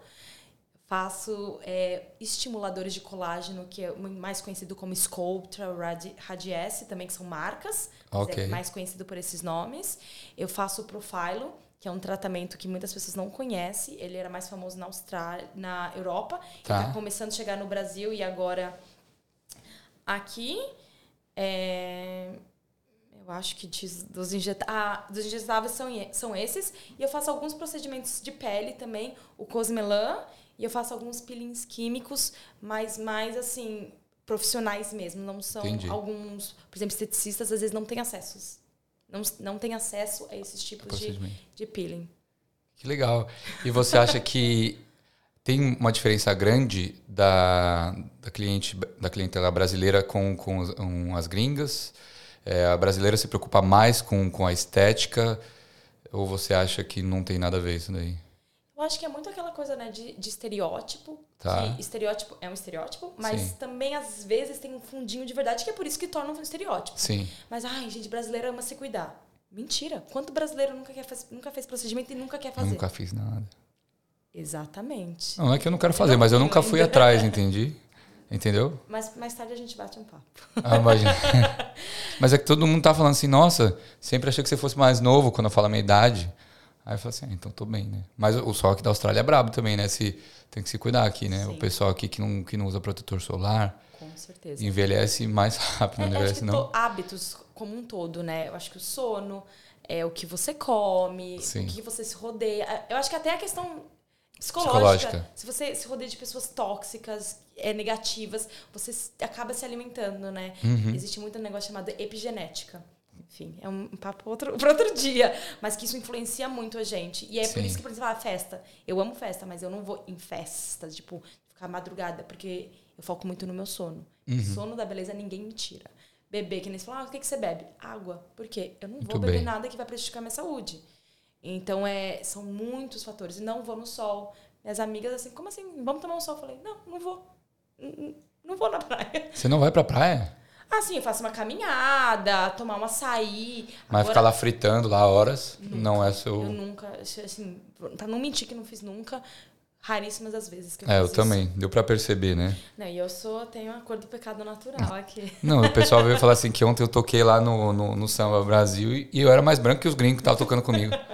Faço é, estimuladores de colágeno, que é mais conhecido como Sculptra, Radi Radiesse, também que são marcas. Ok. É mais conhecido por esses nomes. Eu faço o Profilo, que é um tratamento que muitas pessoas não conhecem. Ele era mais famoso na Austrália, na Europa. Tá. Está começando a chegar no Brasil e agora aqui. É, eu acho que dos, injeta ah, dos injetáveis são, são esses. E eu faço alguns procedimentos de pele também, o Cosmelan. E eu faço alguns peelings químicos, mas mais assim, profissionais mesmo. Não são Entendi. alguns, por exemplo, esteticistas às vezes não têm acessos. Não, não têm acesso a esses tipos de, de peeling. Que legal. E você acha que tem uma diferença grande da, da cliente da clientela brasileira com, com as- com as gringas? É, a brasileira se preocupa mais com, com a estética? Ou você acha que não tem nada a ver isso daí? Eu acho que é muito aquela coisa, né, de, de estereótipo. Tá. Que estereótipo é um estereótipo, mas Sim. também às vezes tem um fundinho de verdade, que é por isso que torna um estereótipo. Sim. Mas, ai, gente, brasileiro ama se cuidar. Mentira. Quanto brasileiro nunca, quer faz, nunca fez procedimento e nunca quer Eu fazer? nunca fiz nada. Exatamente. Não, não é que eu não quero fazer, mas eu nunca fui atrás, entendi? Entendeu? Mas mais tarde a gente bate um papo. Ah, imagina. <laughs> Mas é que todo mundo tá falando assim, nossa, sempre achei que você fosse mais novo quando eu falo a minha idade. Aí eu falo assim, ah, então tô bem, né? Mas o sol aqui da Austrália é brabo também, né? Se, tem que se cuidar aqui, né? O Sim. pessoal aqui que não, que não usa protetor solar Com certeza. envelhece mais <laughs> rápido, não É, acho envelhece que não. to- hábitos como um todo, né? Eu acho que o sono, é o que você come, Sim. o que você se rodeia. Eu acho que até a questão psicológica. Psicológica. Se você se rodeia de pessoas tóxicas, é, negativas, você acaba se alimentando, né? Uhum. Existe muito um negócio chamado epigenética. Enfim, é um papo para outro, <laughs> pra outro dia. Mas que isso influencia muito a gente. E é por Sim. isso que, por exemplo, a festa. Eu amo festa, mas eu não vou em festas, tipo, ficar madrugada, porque eu foco muito no meu sono. Uhum. Sono da beleza ninguém me tira. Beber, que nem você fala, ah, o que, que você bebe? Água. Por quê? Eu não Muito vou beber bem. nada que vai prejudicar minha saúde. Então, é, são muitos fatores. Não vou no sol. Minhas amigas, assim, como assim? Vamos tomar um sol? Eu falei, não, não vou. Não vou na praia. Você não vai pra praia? Ah, sim, eu faço uma caminhada, tomar um açaí. Mas Agora, ficar lá fritando lá horas não é seu. Eu nunca, assim, pra não mentir que não fiz nunca, raríssimas as vezes que eu É, eu isso. também. Deu pra perceber, né? Não, e eu sou, tenho a cor do pecado natural aqui. Não, o pessoal veio falar assim que ontem eu toquei lá no, no, no Samba Brasil e, e eu era mais branco que os gringos que estavam tocando comigo. <laughs>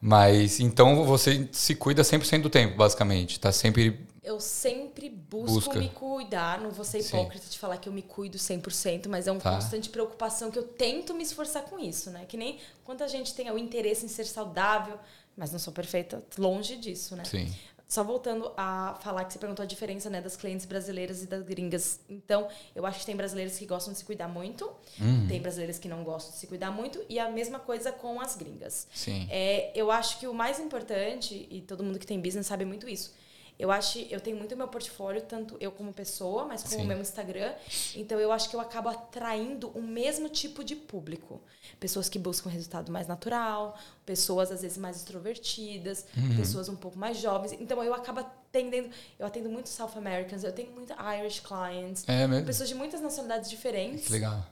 Mas então você se cuida 100% do tempo, basicamente. Tá sempre. Eu sempre busco Busca. me cuidar, não vou ser Sim. hipócrita de falar que eu me cuido 100%, mas é uma Tá. constante preocupação que eu tento me esforçar com isso, né? Que nem quanta gente tem o interesse em ser saudável, mas não sou perfeita, longe disso, né? Sim. Só voltando a falar que você perguntou a diferença né, das clientes brasileiras e das gringas. Então, eu acho que tem brasileiros que gostam de se cuidar muito, Uhum. tem brasileiros que não gostam de se cuidar muito, e a mesma coisa com as gringas. Sim. É, eu acho que o mais importante, e todo mundo que tem business sabe muito isso, eu acho, eu tenho muito meu portfólio, tanto eu como pessoa, mas como Sim. o meu Instagram. Então eu acho que eu acabo atraindo o mesmo tipo de público. Pessoas que buscam um resultado mais natural, pessoas às vezes mais extrovertidas, Uhum. pessoas um pouco mais jovens. Então eu acabo atendendo, eu atendo muito South Americans, eu tenho muita Irish clients, É mesmo? pessoas de muitas nacionalidades diferentes Que legal.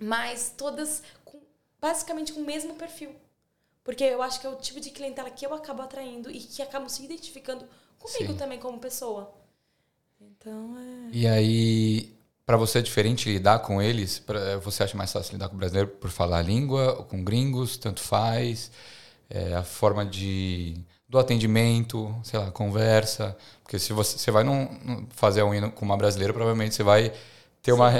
mas todas com, basicamente com o mesmo perfil. Porque eu acho que é o tipo de clientela que eu acabo atraindo e que acabam se identificando comigo Sim. também como pessoa. Então, é... E aí, pra você é diferente lidar com eles? Pra- você acha mais fácil lidar com o brasileiro por falar a língua, ou com gringos, tanto faz? É, a forma de do atendimento, sei lá, conversa. Porque se você, você vai num, fazer a unha com uma brasileira, provavelmente você vai ter uma,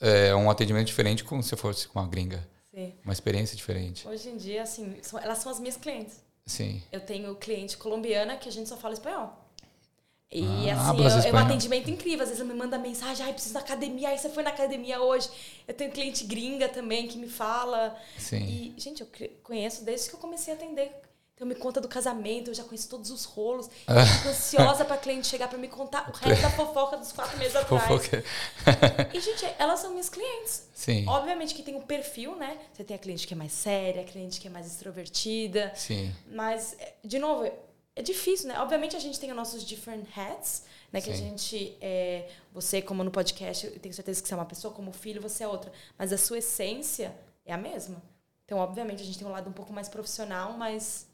é, um atendimento diferente como se fosse com uma gringa. Sim. Uma experiência diferente. Hoje em dia, assim, são- elas são as minhas clientes. Sim. Eu tenho cliente colombiana que a gente só fala espanhol. E Ah, assim, hablas é, um atendimento incrível. Às vezes ela me manda mensagem, ai, preciso da academia, aí você foi na academia hoje. Eu tenho cliente gringa também que me fala. Sim. E, gente, eu conheço desde que eu comecei a atender. Então, me conta do casamento, eu já conheço todos os rolos. Eu <laughs> fico ansiosa pra cliente chegar pra me contar o resto da fofoca dos quatro meses <laughs> atrás. Fofoca. <laughs> E, gente, elas são minhas clientes. Sim. Obviamente que tem um perfil, né? Você tem a cliente que é mais séria, a cliente que é mais extrovertida. Sim. Mas, é, de novo, é difícil, né? Obviamente a gente tem os nossos different hats, né? Que a gente é. Você, como no podcast, eu tenho certeza que você é uma pessoa, como filho, você é outra. Mas a sua essência é a mesma. Então, obviamente, a gente tem um lado um pouco mais profissional, mas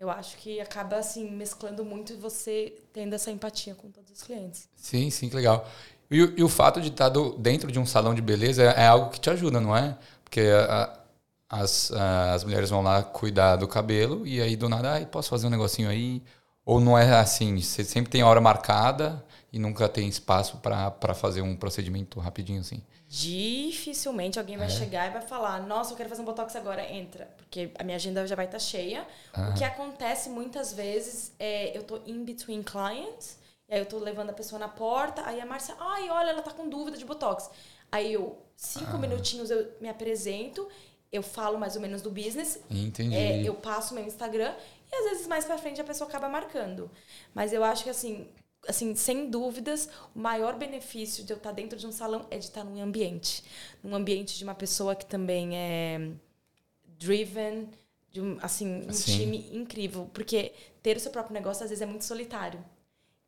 eu acho que acaba assim mesclando muito e você tendo essa empatia com todos os clientes. Sim, sim, que legal. E, o- e o fato de estar do- dentro de um salão de beleza é, é algo que te ajuda, não é? Porque a- as, a- as mulheres vão lá cuidar do cabelo e aí do nada, ai, posso fazer um negocinho aí? Ou não é assim? Você sempre tem hora marcada e nunca tem espaço para fazer um procedimento rapidinho assim? Dificilmente alguém vai É? chegar e vai falar: Nossa, eu quero fazer um botox agora, entra. Porque a minha agenda já vai estar cheia. O que acontece muitas vezes é eu tô in between clients, e aí eu tô levando a pessoa na porta, aí a Márcia, ai, olha, ela tá com dúvida de botox. Aí eu, cinco minutinhos, eu me apresento, eu falo mais ou menos do business, Entendi. é, eu passo meu Instagram e às vezes mais pra frente a pessoa acaba marcando. Mas eu acho que assim, assim, sem dúvidas, o maior benefício de eu estar dentro de um salão é de estar num ambiente, num ambiente de uma pessoa que também é driven, de um, assim, um Sim. time incrível, porque ter o seu próprio negócio às vezes é muito solitário.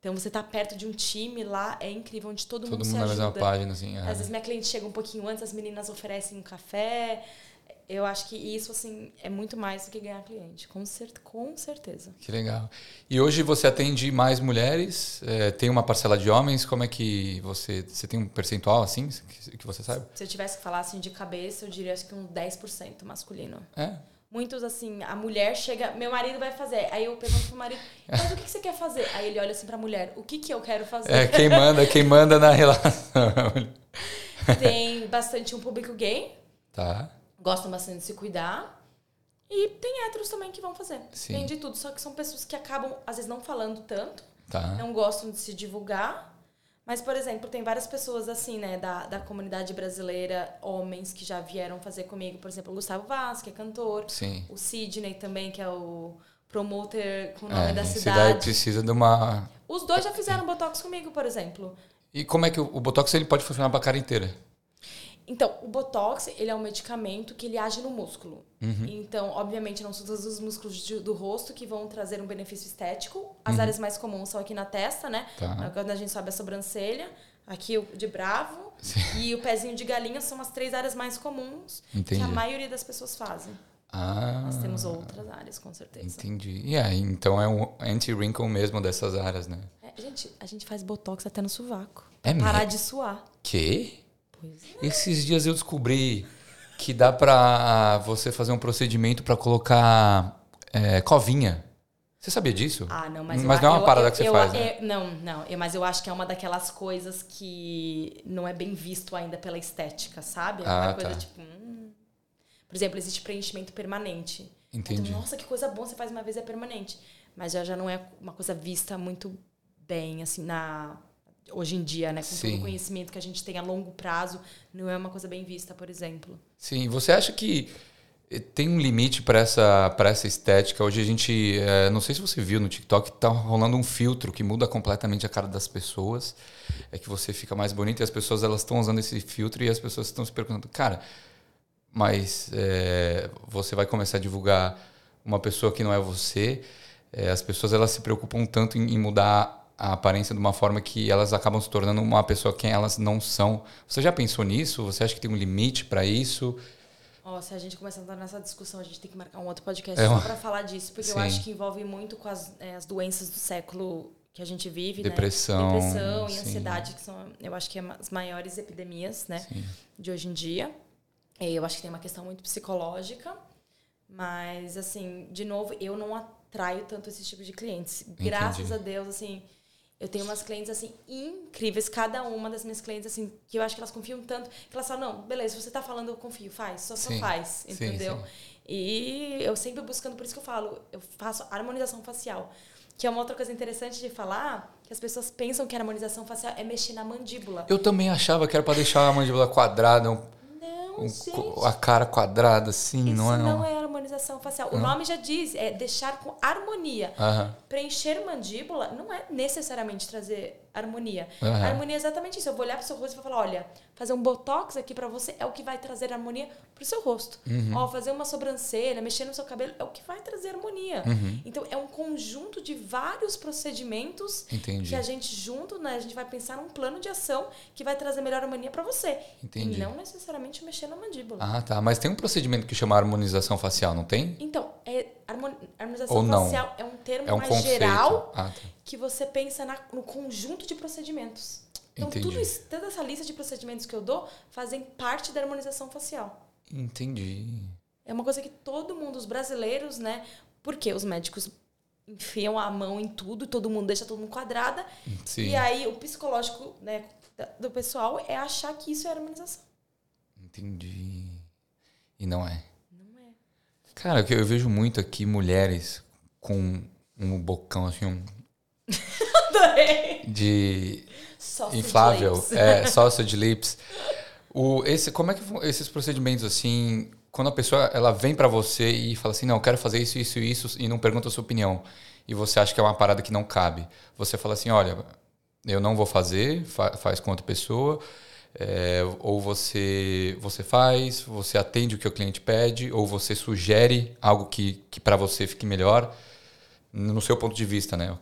Então você tá perto de um time lá é incrível, onde todo, Todo mundo mundo se na ajuda. mesma página, assim. é. Às vezes minha cliente chega um pouquinho antes, as meninas oferecem um café. Eu acho que isso, assim, é muito mais do que ganhar cliente. Com, cer com certeza. Que legal. E hoje você atende mais mulheres? É, tem uma parcela de homens? Como é que você. Você tem um percentual assim que, que você sabe? Se eu tivesse que falar assim de cabeça, eu diria acho que um 10% masculino. É? Muitos, assim, a mulher chega, meu marido vai fazer. Aí eu pergunto pro marido, mas o que que você quer fazer? Aí ele olha assim pra mulher, o que que eu quero fazer? É quem manda, quem manda na relação. Tem bastante um público gay, tá. Gostam bastante de se cuidar. E tem héteros também que vão fazer. Sim. Tem de tudo, só que são pessoas que acabam, às vezes, não falando tanto. Tá. não gostam de se divulgar. Mas, por exemplo, tem várias pessoas assim, né, da, da comunidade brasileira, homens que já vieram fazer comigo, por exemplo, o Gustavo Vaz, que é cantor, Sim. o Sidney também, que é o promoter com o nome É, da daí cidade. precisa de uma. Os dois já fizeram botox comigo, por exemplo. E como é que o, o Botox ele pode funcionar pra cara inteira? Então, o botox, ele é um medicamento que ele age no músculo. Uhum. Então, obviamente, não são todos os músculos de- do rosto que vão trazer um benefício estético. As Uhum. áreas mais comuns são aqui na testa, né? Tá. Quando a gente sobe a sobrancelha, aqui o de bravo e o pezinho de galinha são as três áreas mais comuns Entendi. que a maioria das pessoas fazem. Ah. Nós temos outras áreas, com certeza. Entendi. E aí, então é um anti-wrinkle mesmo dessas áreas, né? É, gente, a gente faz botox até no sovaco. É pra parar mesmo? de suar. Que? Pois é. Esses dias eu descobri que dá pra você fazer um procedimento pra colocar é, covinha. Você sabia disso? Ah, não, mas, Mas eu, não é uma parada eu- que você eu- faz, né? não, não. mas eu acho que é uma daquelas coisas que não é bem visto ainda pela estética, sabe? É uma Ah, coisa tá. tipo. hum. Por exemplo, existe preenchimento permanente. Entendi. Então, nossa, que coisa boa, você faz uma vez é permanente. Mas já, já não é uma coisa vista muito bem, assim, na. Hoje em dia, né? Com todo Sim. o conhecimento que a gente tem a longo prazo, não é uma coisa bem vista, por exemplo. Sim, você acha que eh, tem um limite para essa, pra essa estética? Hoje a gente, eh, não sei se você viu no TikTok, tá rolando um filtro que muda completamente a cara das pessoas. É que você fica mais bonito e as pessoas elas estão usando esse filtro e as pessoas estão se perguntando, cara, mas eh, você vai começar a divulgar uma pessoa que não é você. Eh, as pessoas elas se preocupam tanto em, em mudar a aparência de uma forma que elas acabam se tornando uma pessoa quem elas não são. Você já pensou nisso? Você acha que tem um limite para isso? Ó, se a gente começar a entrar nessa discussão, a gente tem que marcar um outro podcast É só uma- pra falar disso, porque eu Sim. acho que envolve muito com as, é, as doenças do século que a gente vive, Depressão, né? Depressão e sim. ansiedade, que são, eu acho que é as maiores epidemias, né? Sim. De hoje em dia. Eu acho que tem uma questão muito psicológica, mas, assim, de novo, eu não atraio tanto esse tipo de clientes. Graças a Deus, assim, eu tenho umas clientes, assim, incríveis. Cada uma das minhas clientes, assim, que eu acho que elas confiam tanto, que elas falam, não, beleza, se você tá falando, eu confio, faz, só, só Sim, faz, sim, entendeu? sim. E eu sempre buscando, por isso que eu falo, eu faço harmonização facial. Que é uma outra coisa interessante de falar, que as pessoas pensam que a harmonização facial é mexer na mandíbula. Eu também achava que era para deixar a mandíbula quadrada, um- Não, um a cara quadrada, assim, não é? não um- é harmonização facial. O nome já diz, é deixar com harmonia. Aham. Preencher mandíbula não é necessariamente trazer harmonia. A harmonia é exatamente isso. Eu vou olhar pro seu rosto e vou falar, olha, fazer um botox aqui pra você é o que vai trazer harmonia pro seu rosto. Uhum. Ó, fazer uma sobrancelha, mexer no seu cabelo é o que vai trazer harmonia. Uhum. Então é um conjunto de vários procedimentos Entendi. que a gente junto, né, a gente vai pensar num plano de ação que vai trazer melhor harmonia pra você. Entendi. E não necessariamente mexer na mandíbula. Ah, tá. Mas tem um procedimento que chama harmonização facial, não tem? Então, é, harmoni- harmonização facial é um termo É um mais conceito. geral Ah, tá. Que você pensa na- no conjunto de procedimentos. Então, Entendi. tudo isso, toda essa lista de procedimentos que eu dou fazem parte da harmonização facial. Entendi. É uma coisa que todo mundo, os brasileiros, né? Porque os médicos enfiam a mão em tudo, todo mundo deixa todo mundo quadrada. Sim. E aí o psicológico né, do pessoal é achar que isso é harmonização. Entendi. E não é. Não é. Cara, eu vejo muito aqui mulheres com um bocão assim, um <laughs> Adorei. de Sausage inflável, lips. é, sausage lips. O, esse, como é que esses procedimentos assim, quando a pessoa ela vem pra você e fala assim, não, eu quero fazer isso, isso, isso e não pergunta a sua opinião e você acha que é uma parada que não cabe, você fala assim, olha, eu não vou fazer, fa- faz com outra pessoa, é, ou você você faz, você atende o que o cliente pede, ou você sugere algo que, que para você fique melhor no seu ponto de vista, né?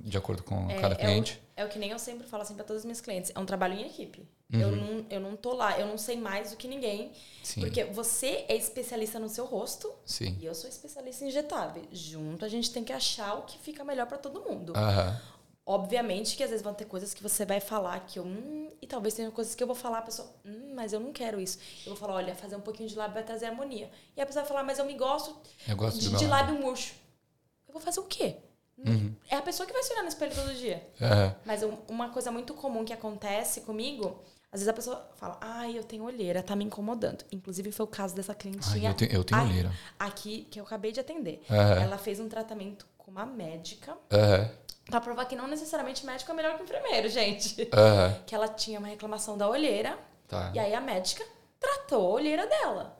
De acordo com cada É, cliente. É o, é o que nem eu sempre falo assim para todos os meus clientes. É um trabalho em equipe. Uhum. Eu, não, eu não tô lá, eu não sei mais do que ninguém. Sim. Porque você é especialista no seu rosto Sim. e eu sou especialista em injetável. Junto a gente tem que achar o que fica melhor para todo mundo. Aham. Obviamente que às vezes vão ter coisas que você vai falar que eu. Hum, e talvez tenha coisas que eu vou falar, a pessoa. Hum, mas eu não quero isso. Eu vou falar, olha, fazer um pouquinho de lábio vai trazer harmonia. E a pessoa vai falar, mas eu me gosto Eu gosto de, de lábio murcho. Eu vou fazer o quê? Uhum. É a pessoa que vai se olhar no espelho todo dia. Aham. Mas um- uma coisa muito comum que acontece comigo, às vezes a pessoa fala, ai, eu tenho olheira, tá me incomodando. Inclusive foi o caso dessa Ai, clientinha eu tenho, eu tenho a- olheira. aqui que eu acabei de atender. Aham. Ela fez um tratamento com uma médica Aham. pra provar que não necessariamente médico é melhor que enfermeiro, <laughs> gente. Que ela tinha uma reclamação da olheira Tá. e aí a médica tratou a olheira dela.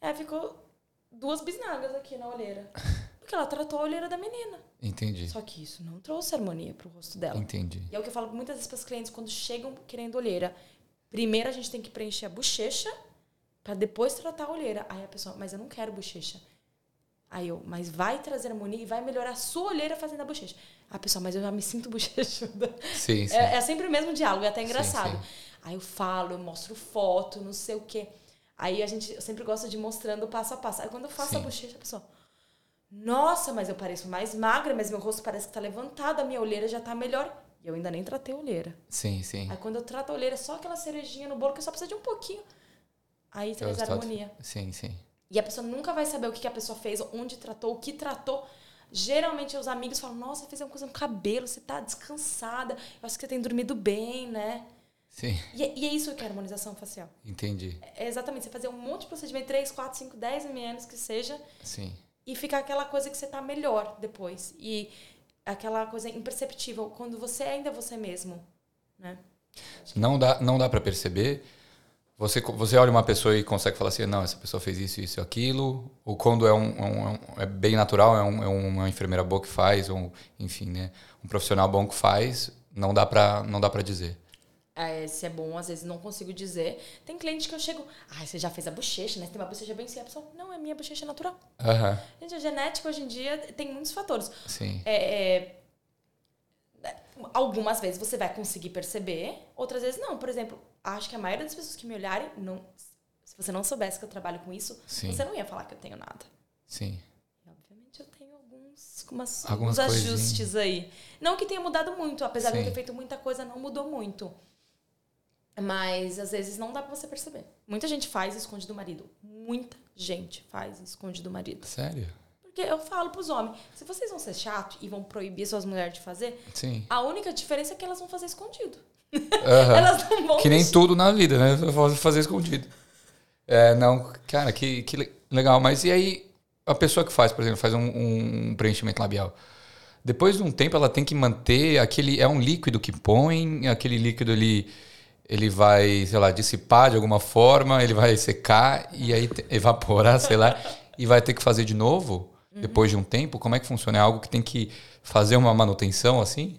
Aí ficou duas bisnagas aqui na olheira. <laughs> Porque ela tratou a olheira da menina. Entendi. Só que isso não trouxe harmonia pro rosto dela. Entendi. E é o que eu falo muitas vezes para os clientes quando chegam querendo olheira. Primeiro a gente tem que preencher a bochecha para depois tratar a olheira. Aí a pessoa, mas eu não quero bochecha. Aí eu, mas vai trazer harmonia e vai melhorar a sua olheira fazendo a bochecha. A pessoa, mas eu já me sinto <laughs> bochechuda. Sim, sim. É, é sempre o mesmo diálogo, é até Sim, engraçado. sim. Aí eu falo, eu mostro foto, não sei o quê. Aí a gente, sempre gosto de ir mostrando passo a passo. Aí quando eu faço a Sim. bochecha, a pessoa, nossa, mas eu pareço mais magra, mas meu rosto parece que tá levantado, a minha olheira já tá melhor. E eu ainda nem tratei a olheira. Sim, sim. Aí quando eu trato a olheira, é só aquela cerejinha no bolo que só precisa de um pouquinho. Aí traz resultado- harmonia. Sim, sim. E a pessoa nunca vai saber o que que a pessoa fez, onde tratou, o que tratou. Geralmente os amigos falam, nossa, fez uma coisa no cabelo, você tá descansada, eu acho que você tem dormido bem, né? Sim, E, é- e é isso que é harmonização facial. entendi. É exatamente, você fazer um monte de procedimento, 3, 4, 5, 10 ml que seja, Sim. E ficar aquela coisa que você tá melhor depois. E aquela coisa imperceptível, quando você ainda é você mesmo, né? Não dá, não dá para perceber. Você, você olha uma pessoa e consegue falar assim, não, essa pessoa fez isso, isso e aquilo. Ou quando é, um, um- um- é bem natural, é, um- é uma enfermeira boa que faz, ou enfim, né? Um profissional bom que faz, não dá para não dá para dizer. É, se é bom, às vezes não consigo dizer. Tem cliente que eu chego, ai, você já fez a bochecha, né? Você tem uma bochecha bem sim. A pessoa, não, é minha bochecha natural. Aham, Gente, a genética hoje em dia tem muitos fatores. sim. É, é, é, algumas vezes você vai conseguir perceber, outras vezes não. Por exemplo, acho que a maioria das pessoas que me olharem, não, se você não soubesse que eu trabalho com isso, Sim. você não ia falar que eu tenho nada. Sim. E, obviamente eu tenho alguns umas, Algumas uns coisinhas. ajustes aí. Não que tenha mudado muito, apesar de eu Sim. ter feito muita coisa, não mudou muito. Mas às vezes não dá pra você perceber. Muita gente faz e esconde do marido. Muita gente faz e esconde do marido. Sério? Porque eu falo pros homens, se vocês vão ser chato e vão proibir suas mulheres de fazer, Sim. a única diferença é que elas vão fazer escondido. Aham. <laughs> Elas não vão Que nem tudo na vida, né? Vou fazer escondido. É, não, cara, que, que le- legal. Mas e aí, a pessoa que faz, por exemplo, faz um, um preenchimento labial. Depois de um tempo, ela tem que manter aquele. É um líquido que põe, aquele líquido ele, ele vai, sei lá, dissipar de alguma forma, ele vai secar e aí evaporar, sei lá, e vai ter que fazer de novo Uhum. depois de um tempo. Como é que funciona? É algo que tem que fazer uma manutenção assim?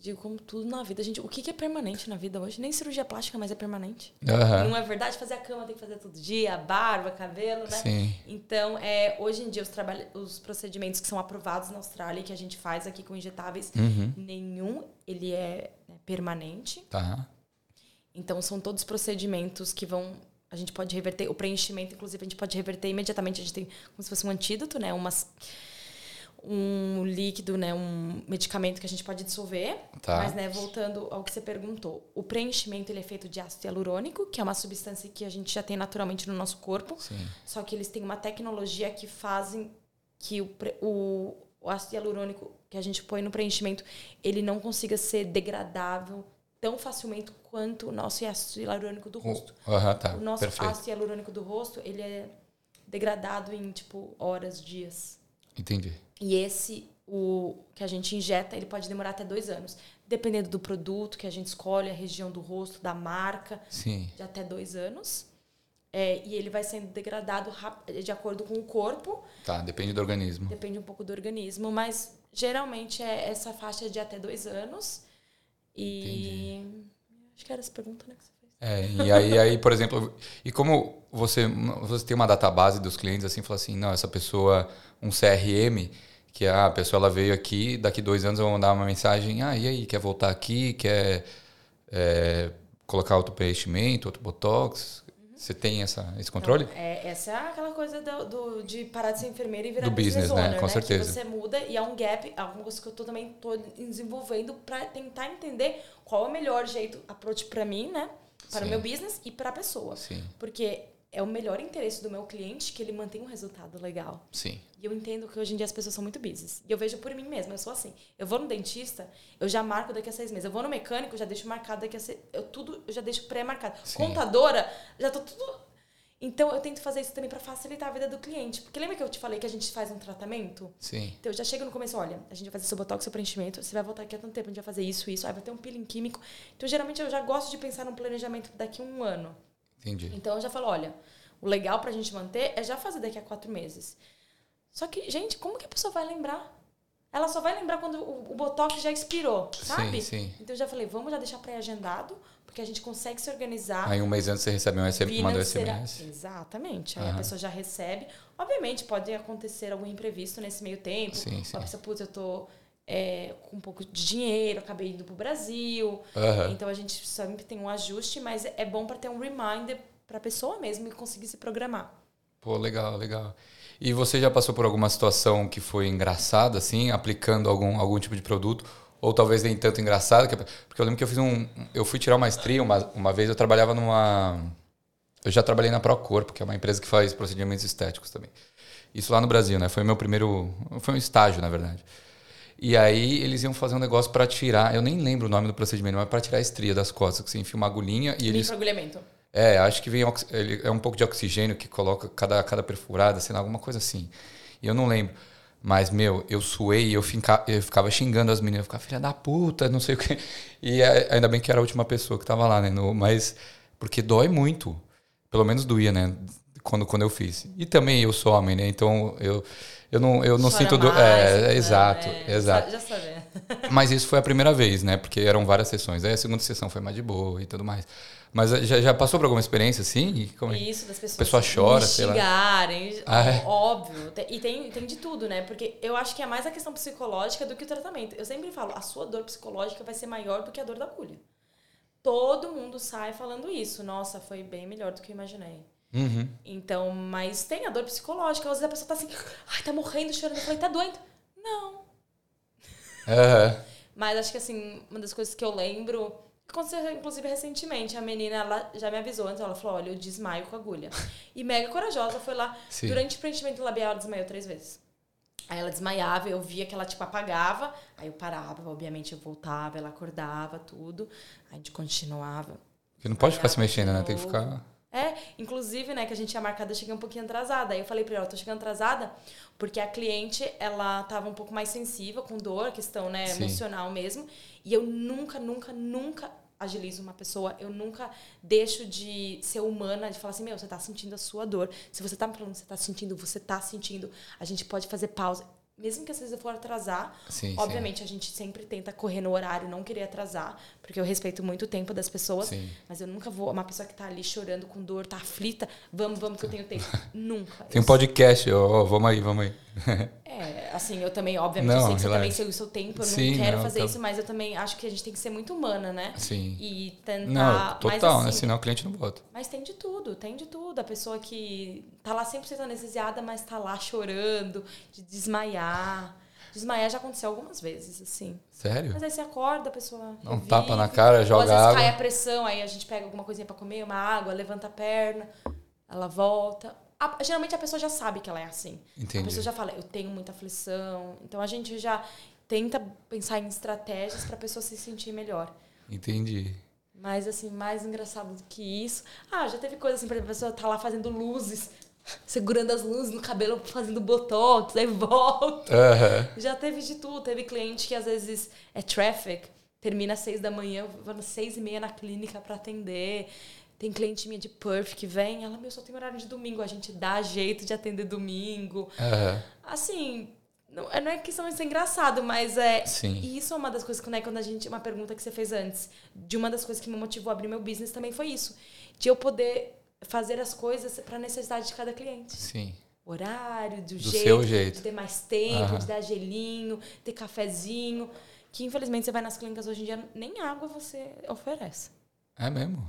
digo como tudo na vida, gente, o que que é permanente na vida hoje? Nem cirurgia plástica mais é permanente. Aham. Não é verdade? Fazer a cama tem que fazer todo dia, barba, cabelo, né? Sim. Então, é, hoje em dia, os, trabalho, os procedimentos que são aprovados na Austrália e que a gente faz aqui com injetáveis, Uhum. nenhum ele é né, permanente. Tá. Então, são todos procedimentos que vão. A gente pode reverter. O preenchimento, inclusive, a gente pode reverter imediatamente. A gente tem como se fosse um antídoto, né? Umas, um líquido, né? Um medicamento que a gente pode dissolver. Tá. Mas, né, voltando ao que você perguntou. O preenchimento ele é feito de ácido hialurônico, que é uma substância que a gente já tem naturalmente no nosso corpo. Sim. Só que eles têm uma tecnologia que fazem que o, o, o ácido hialurônico que a gente põe no preenchimento, ele não consiga ser degradável tão facilmente quanto o nosso ácido hialurônico do rosto. O- Aham, tá. o nosso Perfeito. ácido hialurônico do rosto, ele é degradado em, tipo, horas, dias. Entendi. E esse, o que a gente injeta, ele pode demorar até dois anos. Dependendo do produto que a gente escolhe, a região do rosto, da marca, Sim. de até dois anos. É, e ele vai sendo degradado de acordo com o corpo, Tá, depende do organismo. depende um pouco do organismo, mas geralmente é essa faixa de até dois anos. E. Acho que era essa pergunta, né? Que você fez. É, e aí, aí, por exemplo, e como você, você tem uma database dos clientes, assim, fala assim, não, essa pessoa, um CRM, que ah, a pessoa ela veio aqui, daqui dois anos eu vou mandar uma mensagem, ah, e aí, quer voltar aqui, quer é, colocar outro preenchimento, outro botox? Você tem essa, esse controle? Então, é, essa é aquela coisa do, do- de parar de ser enfermeira e virar Do business, né? owner, Com certeza. Que você muda e há um gap, alguma coisa que eu tô, também tô desenvolvendo para tentar entender qual é o melhor jeito, approach para mim, né? Para Sim. o meu business e para a pessoa. Sim, Porque é o melhor interesse do meu cliente que ele mantenha um resultado legal. sim. E eu entendo que hoje em dia as pessoas são muito busy. E eu vejo por mim mesma, eu sou assim. Eu vou no dentista, eu já marco daqui a seis meses. Eu vou no mecânico, eu já deixo marcado daqui a seis... Eu tudo, eu já deixo pré-marcado. Contadora, já tô tudo... Então eu tento fazer isso também para facilitar a vida do cliente. Porque lembra que eu te falei que a gente faz um tratamento? Sim. Então eu já chego no começo, olha, a gente vai fazer seu botox, seu preenchimento, você vai voltar aqui há tanto tempo, a gente vai fazer isso, isso, aí vai ter um peeling químico. Então geralmente eu já gosto de pensar num planejamento daqui a um ano. Entendi. Então eu já falo, olha, o legal pra gente manter é já fazer daqui a quatro meses. Só que, gente, como que a pessoa vai lembrar? Ela só vai lembrar quando o, o Botox já expirou, sabe? sim. Então eu já falei, vamos já deixar pré-agendado, porque a gente consegue se organizar. Aí um mês antes você recebe um SMS, manda financeira- SMS. Exatamente. Aí a Aham. pessoa já recebe. Obviamente, pode acontecer algum imprevisto nesse meio tempo. Sim, sim. A pessoa, putz, eu tô é, com um pouco de dinheiro, acabei indo pro Brasil. Aham. Então a gente sempre tem um ajuste, mas é bom para ter um reminder para a pessoa mesmo e conseguir se programar. Pô, legal, legal. E você já passou por alguma situação que foi engraçada, assim, aplicando algum, algum tipo de produto? Ou talvez nem tanto engraçada? que- Porque eu lembro que eu fiz um. Eu fui tirar uma maestria uma, uma vez, eu trabalhava numa. Eu já trabalhei na Procorpo, que é uma empresa que faz procedimentos estéticos também. Isso lá no Brasil, né? Foi meu primeiro. Foi um estágio, na verdade. E aí eles iam fazer um negócio para tirar. Eu nem lembro o nome do procedimento, mas para tirar a estria das costas, que você enfia uma agulhinha e eles Microagulhamento. é, acho que vem é um pouco de oxigênio que coloca cada, cada perfurada, sei lá, alguma coisa assim. E eu não lembro. Mas, meu, eu suei e eu, eu ficava xingando as meninas. Eu ficava, filha da puta, não sei o quê. E ainda bem que era a última pessoa que tava lá, né? No- mas, porque dói muito. Pelo menos doía, né? Quando, quando eu fiz. E também eu sou homem, né? Então, eu, eu não, eu não Chora sinto... Do, mais, é, né? exato, É, exato. Já sabe. <laughs> Mas isso foi a primeira vez, né? Porque eram várias sessões. Aí a segunda sessão foi mais de boa e tudo mais. Mas eh, já, já passou por alguma experiência assim? Como é? Isso, das pessoas pessoa chora, sei lá. xingarem, Ah, é? óbvio. E tem, tem de tudo, né? Porque eu acho que é mais a questão psicológica do que o tratamento. Eu sempre falo, a sua dor psicológica vai ser maior do que a dor da agulha. Todo mundo sai falando isso. Nossa, foi bem melhor do que eu imaginei. Uhum. Então, mas tem a dor psicológica. Às vezes a pessoa tá assim, ai, tá morrendo, chorando. Eu falei, tá doendo? Não. Aham. Mas acho que, assim, uma das coisas que eu lembro. Aconteceu, inclusive, recentemente. A menina, ela já me avisou antes. Ela falou: olha, eu desmaio com agulha. E mega corajosa foi lá. Sim. Durante o preenchimento labial, ela desmaiou três vezes. Aí ela desmaiava, eu via que ela, tipo, apagava. Aí eu parava, obviamente eu voltava, ela acordava, tudo. Aí a gente continuava. Porque não pode ficar se mexendo, né? Tem que ficar. É, inclusive, né, que a gente tinha marcado, eu cheguei um pouquinho atrasada. Aí eu falei pra ela, eu tô chegando atrasada, porque a cliente, ela tava um pouco mais sensível, com dor, questão, né, Sim. emocional mesmo. E eu nunca, nunca, nunca agilizo uma pessoa. Eu nunca deixo de ser humana, de falar assim, meu, você tá sentindo a sua dor. Se você tá me falando que você tá sentindo, você tá sentindo. A gente pode fazer pausa. mesmo que às vezes eu for atrasar, Sim, obviamente a gente sempre tenta correr no horário, não querer atrasar, porque eu respeito muito o tempo das pessoas, Sim. mas eu nunca vou, uma pessoa que tá ali chorando com dor, tá aflita, vamos, vamos que eu tenho tempo. <laughs> nunca. Tem um podcast, ó, ó, vamos aí, vamos aí. <laughs> é, assim, eu também, obviamente, Não, eu sei que você também tem o seu tempo, eu Sim, não quero não, fazer tá- isso, mas eu também acho que a gente tem que ser muito humana, né? Sim. E tentar. Não, total, mas, né? assim, Senão o cliente não bota. Mas tem de tudo, tem de tudo. A pessoa que tá lá 100% anestesiada, mas tá lá chorando, de desmaiar. Desmaiar já aconteceu algumas vezes, assim. Sério? Mas aí você acorda, a pessoa. Dá um revive, tapa na cara, joga às vezes água. cai a pressão, aí a gente pega alguma coisinha pra comer, uma água, levanta a perna, ela volta. A- geralmente a pessoa já sabe que ela é assim. A Entendi. pessoa já fala, eu tenho muita aflição. Então a gente já tenta pensar em estratégias pra pessoa se sentir melhor. Entendi. Mas, assim, mais engraçado do que isso. Ah, já teve coisa assim, por exemplo, a pessoa tá lá fazendo luzes, segurando as luzes no cabelo, fazendo botox, aí volta. Aham. Já teve de tudo. Teve cliente que às vezes é traffic, termina às seis da manhã, eu vou às seis e meia na clínica pra atender. Tem cliente minha de perf que vem, ela, meu, só tem horário de domingo. A gente dá jeito de atender domingo. Aham. Assim, não é, não é questão de ser engraçado, mas é. Sim. E isso é uma das coisas que, né, quando a gente. Uma pergunta que você fez antes. De uma das coisas que me motivou a abrir meu business também foi isso. De eu poder fazer as coisas para necessidade de cada cliente. Sim. Horário, do, Do jeito, seu jeito. de ter mais tempo, Aham. de dar gelinho, ter cafezinho. Que infelizmente você vai nas clínicas hoje em dia, nem água você oferece. É mesmo?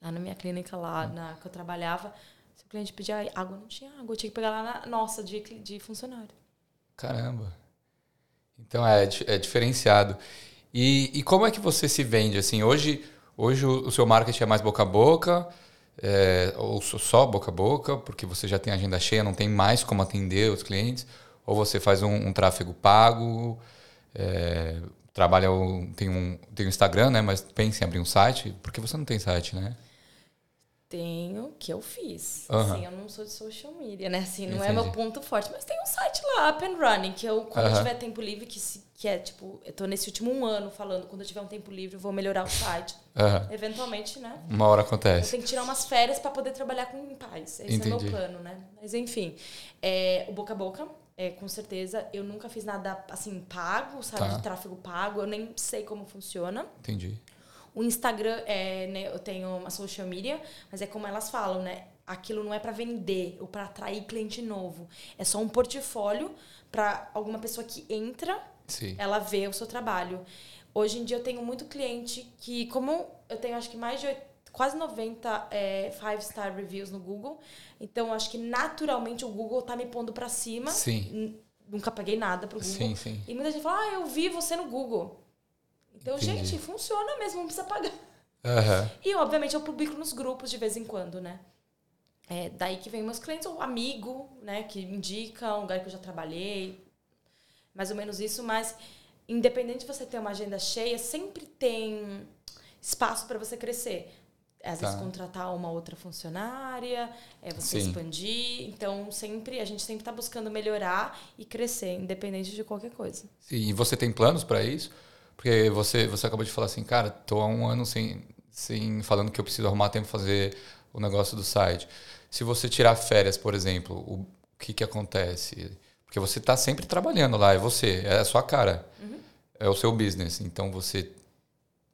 Lá na minha clínica, lá na, que eu trabalhava, se o cliente pedia água, não tinha água. Eu tinha que pegar lá na nossa, de, de funcionário. Caramba. Então é, di- é diferenciado. E, e como é que você se vende? Assim, hoje, hoje o seu marketing é mais boca a boca, é, ou só boca a boca, porque você já tem agenda cheia, não tem mais como atender os clientes, ou você faz um, um tráfego pago, é, trabalha tem um tem um Instagram, né? Mas pensa em abrir um site, porque você não tem site, né? Tenho, que eu fiz. Aham. Assim, eu não sou de social media, né? Assim, não é Entendi. meu ponto forte. Mas tem um site lá, Up and Running, que eu, quando eu Aham. tiver tempo livre, que, se, que é tipo, eu tô nesse último um ano falando, quando eu tiver um tempo livre, eu vou melhorar o site. Aham. Eventualmente, né? Uma hora Eu acontece. tenho que tirar umas férias para poder trabalhar com em paz. Esse é Entendi. o meu plano, né? Mas enfim, é, o boca a boca, é, com certeza, eu nunca fiz nada assim pago, sabe? Tá. De tráfego pago, eu nem sei como funciona. Entendi. O Instagram, é, né, eu tenho uma social media, mas é como elas falam, né? Aquilo não é para vender ou para atrair cliente novo. É só um portfólio para alguma pessoa que entra, Sim. ela vê o seu trabalho. Hoje em dia eu tenho muito cliente que, como eu tenho acho que mais de quase 90 é, five star reviews no Google, então acho que naturalmente o Google tá me pondo para cima. Sim. Nunca paguei nada pro Google. Sim, sim. E muita gente fala, ah, eu vi você no Google. Então, Entendi. gente, funciona mesmo, não precisa pagar. Aham. E, obviamente, eu publico nos grupos de vez em quando, né? É daí que vem meus clientes, ou amigo, né? Que indica um lugar que eu já trabalhei. Mais ou menos isso, mas independente de você ter uma agenda cheia, sempre tem espaço para você crescer. Às vezes Tá. contratar uma outra funcionária, é você Sim. expandir. Então, sempre a gente sempre está buscando melhorar e crescer, independente de qualquer coisa. Sim, E você tem planos para isso? Porque você, você acabou de falar assim, cara, tô há um ano sem, sem falando que eu preciso arrumar tempo pra fazer o negócio do site. Se você tirar férias, por exemplo, o que que acontece? Porque você tá sempre trabalhando lá, é você, é a sua cara, é o seu business. Então você,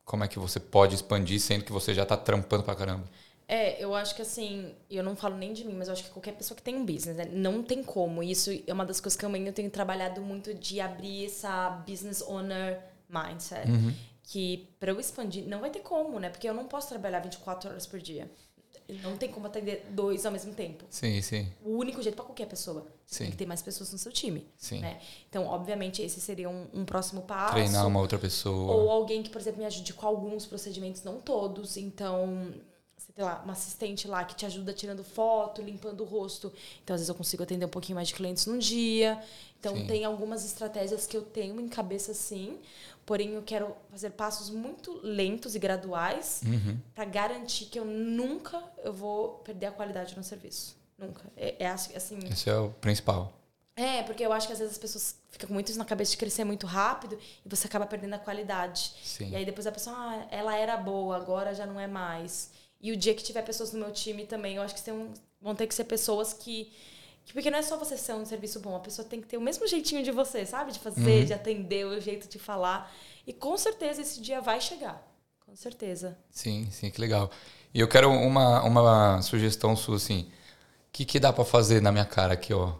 como é que você pode expandir sendo que você já tá trampando pra caramba? É, eu acho que assim, eu não falo nem de mim, mas eu acho que qualquer pessoa que tem um business, né, não tem como. Isso é uma das coisas que eu eu tenho trabalhado muito de abrir essa business owner mindset. Que para eu expandir, não vai ter como, né? Porque eu não posso trabalhar 24 horas por dia. Não tem como atender dois ao mesmo tempo. Sim, sim, O único jeito para qualquer pessoa. Sim. tem que ter mais pessoas no seu time. sim. Né? Então, obviamente, esse seria um, um próximo passo. Treinar uma outra pessoa. Ou alguém que, por exemplo, me ajude com alguns procedimentos, não todos. Então, você tem lá uma assistente lá que te ajuda tirando foto, limpando o rosto. Então, às vezes eu consigo atender um pouquinho mais de clientes num dia. Então, Sim. tem algumas estratégias que eu tenho em cabeça sim. Porém, eu quero fazer passos muito lentos e graduais Uhum. para garantir que eu nunca eu vou perder a qualidade no serviço. Nunca. É, é assim, Esse é o principal. é, porque eu acho que às vezes as pessoas ficam com muito isso na cabeça de crescer muito rápido e você acaba perdendo a qualidade. Sim. E aí depois a pessoa, ah, ela era boa, agora já não é mais. E o dia que tiver pessoas no meu time também, eu acho que tem um- vão ter que ser pessoas que, Porque não é só você ser um serviço bom, a pessoa tem que ter o mesmo jeitinho de você, sabe? De fazer, Uhum. de atender, o jeito de falar. E com certeza esse dia vai chegar. Com certeza. Sim, sim, que legal. E eu quero uma, uma sugestão sua, assim. O que, que dá pra fazer na minha cara aqui, ó?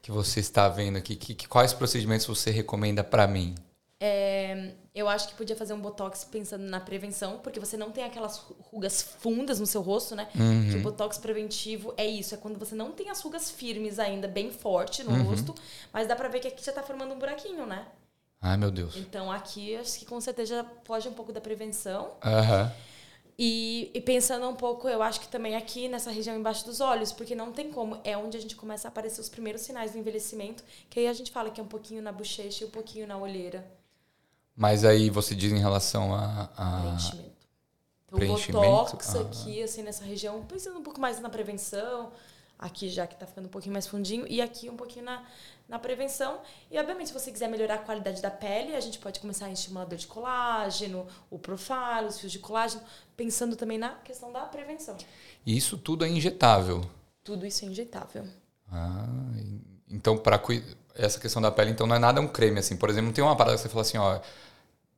Que você está vendo aqui. Que, que- quais procedimentos você recomenda pra mim? É, eu acho que podia fazer um botox pensando na prevenção, porque você não tem aquelas ru- rugas fundas no seu rosto, né? Que o botox preventivo é isso, é quando você não tem as rugas firmes ainda, bem forte no rosto, mas dá pra ver que aqui já tá formando um buraquinho, né? Ai, meu Deus. Então aqui acho que com certeza foge um pouco da prevenção. Aham. E, e pensando um pouco, eu acho que também aqui nessa região embaixo dos olhos, porque não tem como, é onde a gente começa a aparecer os primeiros sinais do envelhecimento, que aí a gente fala que é um pouquinho na bochecha e um pouquinho na olheira. Mas aí você diz em relação a. a... preenchimento. Então, preenchimento? o botox Ah. aqui, assim, nessa região, pensando um pouco mais na prevenção, aqui já que tá ficando um pouquinho mais fundinho, e aqui um pouquinho na, na prevenção. E, obviamente, se você quiser melhorar a qualidade da pele, a gente pode começar em estimulador de colágeno, o profile, os fios de colágeno, pensando também na questão da prevenção. E isso tudo é injetável. Tudo isso é injetável. Ah, então para essa questão da pele, então não é nada um creme assim. Por exemplo, não tem uma parada que você fala assim, ó,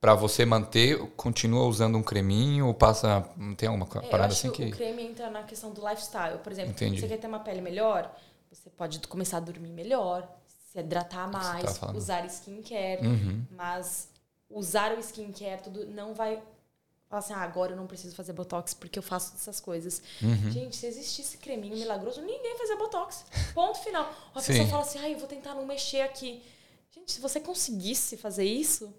para você manter, continua usando um creminho ou passa, não tem alguma É, parada assim que o creme entra na questão do lifestyle. Por exemplo, Entendi. você quer ter uma pele melhor, você pode começar a dormir melhor, se hidratar você mais, usar skincare. Uhum. Mas usar o skincare, tudo, não vai falar assim, ah, agora eu não preciso fazer botox porque eu faço essas coisas. Uhum. Gente, se existisse creminho milagroso, ninguém fazia botox. Ponto final. Ou a <laughs> Sim. pessoa fala assim, ah, eu vou tentar não mexer aqui. Gente, se você conseguisse fazer isso,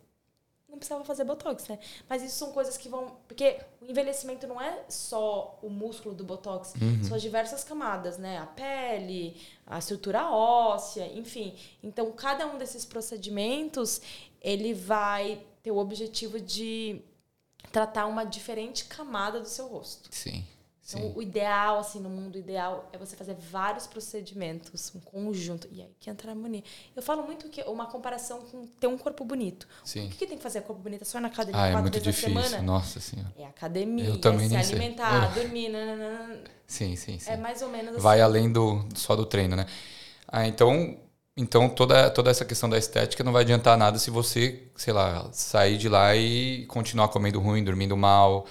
não precisava fazer botox, né? Mas isso são coisas que vão. Porque o envelhecimento não é só o músculo do botox, são as diversas camadas, né? A pele, a estrutura óssea, enfim. Então, cada um desses procedimentos, ele vai ter o objetivo de tratar uma diferente camada do seu rosto. Sim. Então, Sim. o ideal, assim, no mundo ideal, é você fazer vários procedimentos, um conjunto. E aí que entra a harmonia. Eu falo muito que uma comparação com ter um corpo bonito. Sim. O que, que tem que fazer corpo bonito? É Só na academia Ah, é muito difícil. na semana? Nossa senhora. É academia, Eu também é se sei. alimentar, dormir, nananana. Sim, sim, sim. É mais ou menos assim. Vai além do só do treino, né? Ah, então, então toda toda essa questão da estética não vai adiantar nada se você, sei lá, sair de lá e continuar comendo ruim, dormindo mal,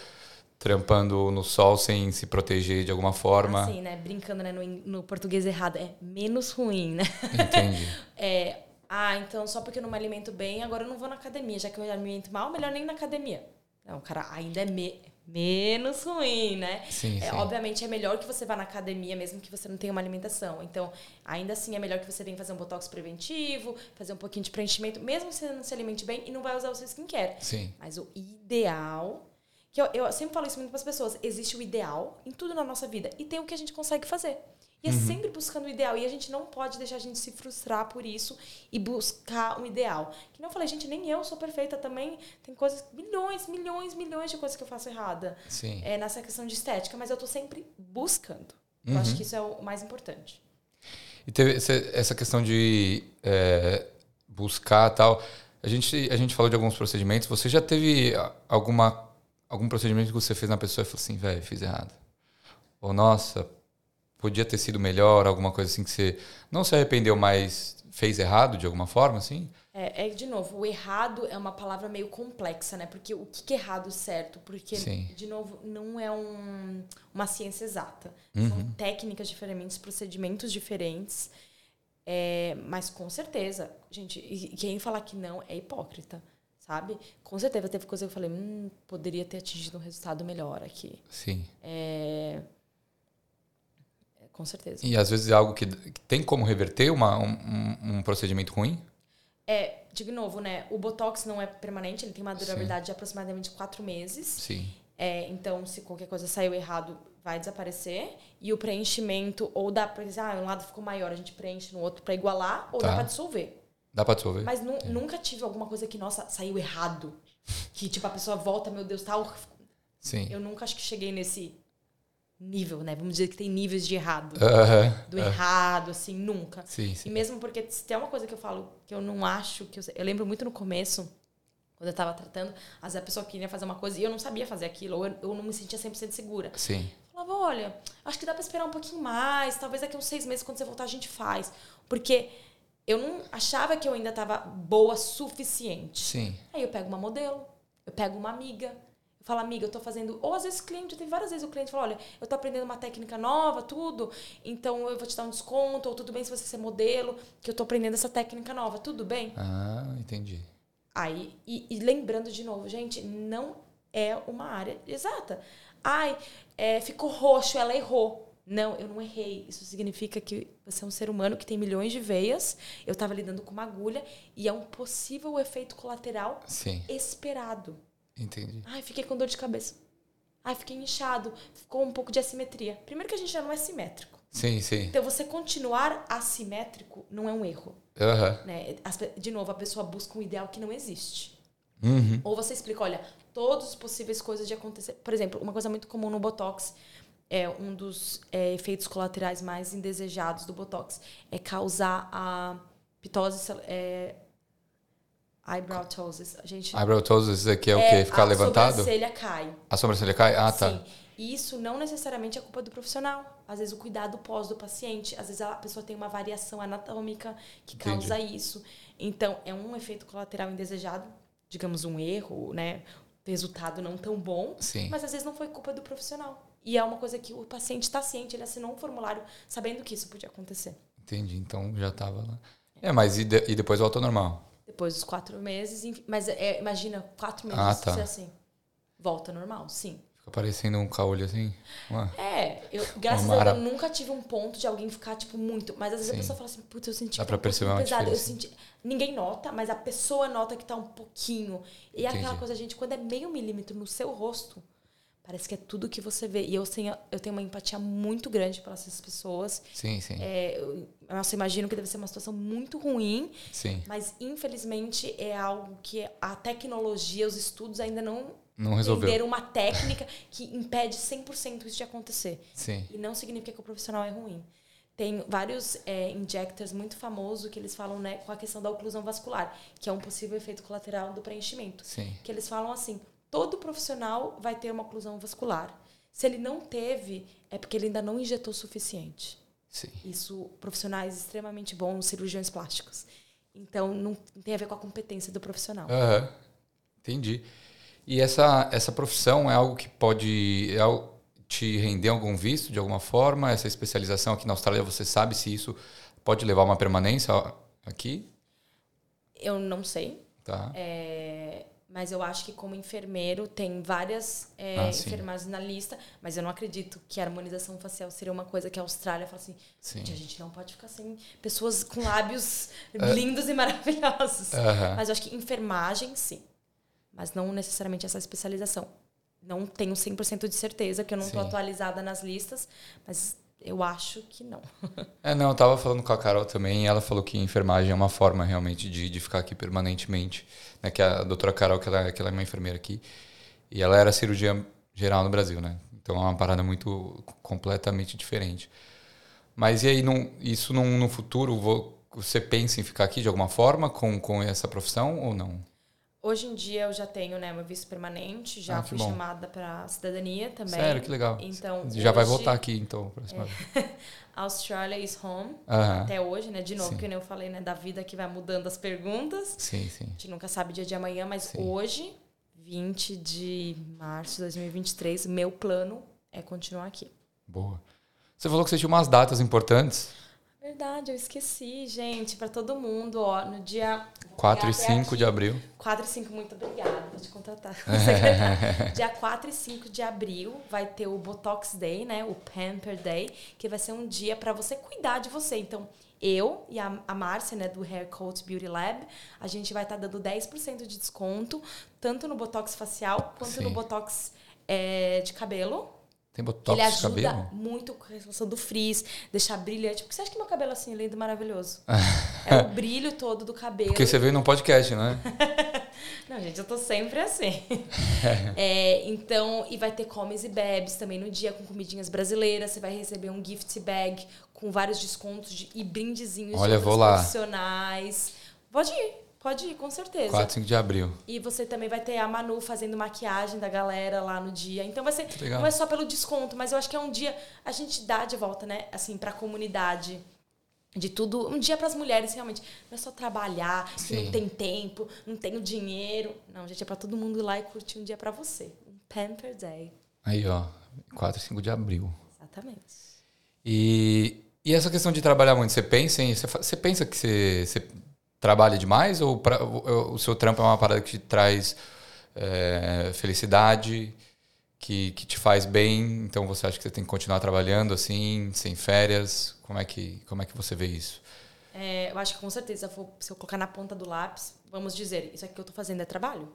trampando no sol sem se proteger de alguma forma. Assim, né? Brincando né? no, no português errado. É menos ruim, né? Entendi. <laughs> É, ah, então só porque eu não me alimento bem, agora eu não vou na academia. Já que eu me alimento mal, melhor nem na academia. Não, cara, ainda é me- menos ruim, né? Sim, É, sim. obviamente é melhor que você vá na academia, mesmo que você não tenha uma alimentação. Então, ainda assim é melhor que você venha fazer um botox preventivo, fazer um pouquinho de preenchimento, mesmo que você não se alimente bem e não vai usar o seu skincare. Sim. Mas o ideal. Que eu, eu sempre falo isso muito para as pessoas: existe o ideal em tudo na nossa vida e tem o que a gente consegue fazer. E é sempre buscando o ideal. E a gente não pode deixar a gente se frustrar por isso e buscar um ideal. Que não eu falei, gente, nem eu sou perfeita também. Tem coisas, milhões, milhões, milhões de coisas que eu faço errada Sim. é, nessa questão de estética, mas eu tô sempre buscando. Eu acho que isso é o mais importante. E teve essa questão de é, buscar tal. A gente, a gente falou de alguns procedimentos. Você já teve alguma, algum procedimento que você fez na pessoa e falou assim, velho, fiz errado? Ou, nossa, podia ter sido melhor, alguma coisa assim que você não se arrependeu, mas fez errado de alguma forma, assim? É, é, de novo, o errado é uma palavra meio complexa, né? Porque o que é errado certo? Porque, Sim. de novo, não é um, uma ciência exata. Uhum. São técnicas diferentes, procedimentos diferentes. É, mas com certeza, gente, quem falar que não é hipócrita, sabe? Com certeza teve coisa que eu falei, hum, poderia ter atingido um resultado melhor aqui. Sim. É, com certeza. E às vezes é algo que, que tem como reverter uma, um, um- procedimento ruim? É, de novo, né? O Botox não é permanente, ele tem uma durabilidade de aproximadamente quatro meses. Sim. É, então, se qualquer coisa saiu errado, vai desaparecer. E o preenchimento, ou dá pra dizer, ah, um lado ficou maior, a gente preenche no outro pra igualar, ou Tá. dá pra dissolver. Dá pra dissolver? Mas nu- nunca tive alguma coisa que, nossa, saiu errado. Que, tipo, a pessoa volta, meu Deus, tá. Sim. Eu nunca acho que cheguei nesse nível, né? Vamos dizer que tem níveis de errado. Aham. Do errado, assim, nunca. Sim, E sim. mesmo porque se tem uma coisa que eu falo que eu não acho que eu, eu lembro muito no começo, quando eu tava tratando, às vezes a pessoa queria fazer uma coisa e eu não sabia fazer aquilo, ou eu, eu não me sentia 100% segura. Sim. Eu falava, olha, acho que dá pra esperar um pouquinho mais, talvez daqui uns seis meses, quando você voltar, a gente faz. Porque eu não achava que eu ainda tava boa suficiente. Sim. Aí eu pego uma modelo, eu pego uma amiga, eu falo, amiga, eu tô fazendo. Ou às vezes o cliente, tem várias vezes o cliente fala, olha, eu tô aprendendo uma técnica nova, tudo, então eu vou te dar um desconto, ou tudo bem se você ser modelo, que eu tô aprendendo essa técnica nova, tudo bem? Ah, entendi. Aí, e, e lembrando de novo, gente, não é uma área exata. Ai, é, ficou roxo, ela errou. Não, eu não errei. Isso significa que você é um ser humano que tem milhões de veias. Eu estava lidando com uma agulha e é um possível efeito colateral Sim, esperado. Entendi. Ai, fiquei com dor de cabeça. Ai, fiquei inchado. Ficou um pouco de assimetria. Primeiro que a gente já não é simétrico. Sim, sim. Então, você continuar assimétrico não é um erro. Aham. Né? De novo, a pessoa busca um ideal que não existe. Uhum. Ou você explica, olha, todas as possíveis coisas de acontecer. Por exemplo, uma coisa muito comum no Botox, é um dos é, efeitos colaterais mais indesejados do Botox, é causar a pitose, é, eyebrow ptosis. A gente Eyebrow toes, isso aqui é, o é, quê? Ficar a levantado? sobrancelha cai. A sobrancelha cai? Ah, tá. Sim. E isso não necessariamente é culpa do profissional. Às vezes o cuidado pós do paciente, às vezes a pessoa tem uma variação anatômica que Entendi. causa isso. Então, é um efeito colateral indesejado, digamos um erro, né? Resultado não tão bom, Sim. mas às vezes não foi culpa do profissional. E é uma coisa que o paciente está ciente, ele assinou um formulário sabendo que isso podia acontecer. Entendi. Então já tava lá. É, mas e, de- e depois volta ao normal? Depois dos quatro meses, enfim, mas é, imagina, quatro meses Ah, tá. assim. Volta normal, sim. Fica parecendo um caolho assim? Ué. É, eu, graças Uma a Deus, eu nunca tive um ponto de alguém ficar, tipo, muito. Mas às vezes Sim. a pessoa fala assim, putz, eu senti Dá que pra um perceber uma pesado. Eu senti. Ninguém nota, mas a pessoa nota que tá um pouquinho. E é aquela coisa, gente, quando é meio milímetro no seu rosto, parece que é tudo que você vê. E eu tenho, eu tenho uma empatia muito grande para essas pessoas. Sim, sim. É, eu, nossa, imagino que deve ser uma situação muito ruim, Sim. mas infelizmente é algo que a tecnologia, os estudos ainda não Não resolveu. entenderam uma técnica que impede 100% isso de acontecer. Sim. E não significa que o profissional é ruim. Tem vários é, injectors muito famosos que eles falam né, com a questão da oclusão vascular, que é um possível efeito colateral do preenchimento. Sim. Que eles falam assim: todo profissional vai ter uma oclusão vascular. Se ele não teve, é porque ele ainda não injetou o suficiente. Sim. Isso, profissionais extremamente bons, cirurgiões plásticos. Então, não tem a ver com a competência do profissional. Aham. Entendi. E essa, essa profissão é algo que pode é te render algum visto de alguma forma? Essa especialização aqui na Austrália, você sabe se isso pode levar a uma permanência aqui? Eu não sei, Tá. É, mas eu acho que como enfermeiro tem várias é, Ah, enfermagens na lista, mas eu não acredito que a harmonização facial seria uma coisa que a Austrália fala assim, Sim. gente, a gente não pode ficar sem pessoas com <laughs> lábios lindos e maravilhosos. É. Aham. Mas eu acho que enfermagem, sim. Mas não necessariamente essa especialização. Não tenho 100% de certeza, que eu não estou atualizada nas listas, mas eu acho que não. <laughs> É, não, eu tava falando com a Carol também e ela falou que enfermagem é uma forma realmente de, de ficar aqui permanentemente. Né? Que a doutora Carol, que ela, que ela é uma enfermeira aqui, e ela era cirurgiã geral no Brasil, né? Então é uma parada muito completamente diferente. Mas e aí, não, isso num, no futuro, vo- você pensa em ficar aqui de alguma forma com, com essa profissão ou não? Hoje em dia eu já tenho né, meu visto permanente, já Ah, fui bom. chamada para cidadania também. Sério, que legal. Então, Já vai hoje, voltar aqui, então, vez. <laughs> Australia is home. Aham. Até hoje, né? De novo, Sim. que nem eu falei, né? Da vida que vai mudando as perguntas. Sim, sim. A gente nunca sabe dia de amanhã, mas Sim. hoje, 20 de março de 2023, meu plano é continuar aqui. Boa. Você falou que você tinha umas datas importantes. Verdade, eu esqueci, gente, para todo mundo, ó, no dia 4 e Vou pegar até 5 de abril. 4 e 5, muito obrigada, vou te contratar. <laughs> <laughs> dia 4 e 5 de abril vai ter o Botox Day, né? O Pamper Day, que vai ser um dia para você cuidar de você. Então, eu e a, a Márcia, né, do Hair Coat Beauty Lab, a gente vai estar dando 10% de desconto, tanto no Botox facial quanto Sim. no Botox é, de cabelo. Tem botox ele ajuda cabelo? muito com a relação do frizz, deixar brilhante. Porque você acha que meu cabelo é assim, lindo e maravilhoso? <laughs> é o brilho todo do cabelo. Porque você veio num podcast, né? <laughs> Não, gente, eu tô sempre assim. <laughs> É, então, e vai ter comes e bebes também no dia com comidinhas brasileiras. Você vai receber um gift bag com vários descontos de, e brindezinhos Olha, de vou lá. profissionais. Pode ir, Pode ir, com certeza. 4, 5 de abril. E você também vai ter a Manu fazendo maquiagem da galera lá no dia. Então vai ser. legal. Não é só pelo desconto, mas eu acho que é um dia. A gente dá de volta, né? Assim, pra comunidade. De tudo. Um dia pras mulheres, realmente. Não é só trabalhar, que Sim. não tem tempo, não tenho dinheiro. Não, gente, é pra todo mundo ir lá e curtir um dia pra você. Um Pamper Day. Aí, ó. 4 e 5 de abril. Exatamente. E, e essa questão de trabalhar muito, você pensa em. Você, você pensa que você, você trabalha demais ou pra- o, o seu trampo é uma parada que te traz é, felicidade, que, que te faz bem, então você acha que você tem que continuar trabalhando assim, sem férias? Como é que, como é que você vê isso? É, eu acho que com certeza, se eu colocar na ponta do lápis, vamos dizer, isso aqui que eu tô fazendo é trabalho.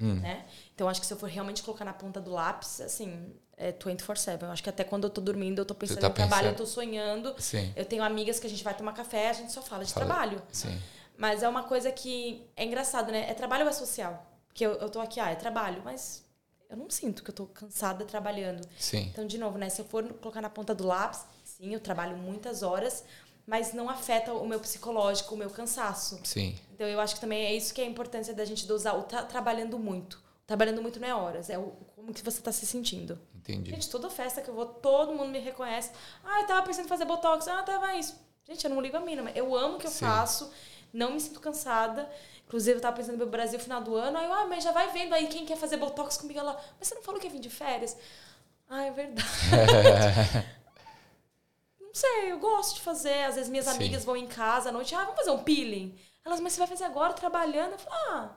Hum. Né? Então, acho que se eu for realmente colocar na ponta do lápis, assim, é 24-7. Eu acho que até quando eu tô dormindo, eu tô pensando tá em trabalho, eu pensando. tô sonhando. Sim. Eu tenho amigas que a gente vai tomar café, a gente só fala de Fala- trabalho. Sim. Mas é uma coisa que é engraçado, né? É trabalho ou é social? Porque eu, eu tô aqui, ah, é trabalho, mas eu não sinto que eu tô cansada trabalhando. Sim. Então, de novo, né? Se eu for colocar na ponta do lápis, sim, eu trabalho muitas horas, mas não afeta o meu psicológico, o meu cansaço. Sim. Então, eu acho que também é isso que é a importância da gente dosar o tra trabalhando muito. Trabalhando muito não é horas, é o, como que você tá se sentindo. Entendi. Gente, toda festa que eu vou, todo mundo me reconhece. Ah, eu tava pensando em fazer botox. Ah, tava isso. Gente, eu não ligo a mim, mas eu amo o que eu Sim. faço, não me sinto cansada. Inclusive, eu tava pensando no Brasil no final do ano. Aí eu, ah, mas já vai vendo aí quem quer fazer botox comigo. Ela, mas você não falou que ia vir de férias? Ah, é verdade. <laughs> não sei, eu gosto de fazer. Às vezes minhas Sim. amigas vão em casa à noite. Ah, vamos fazer um peeling. Elas, mas você vai fazer agora trabalhando? Eu falo, ah,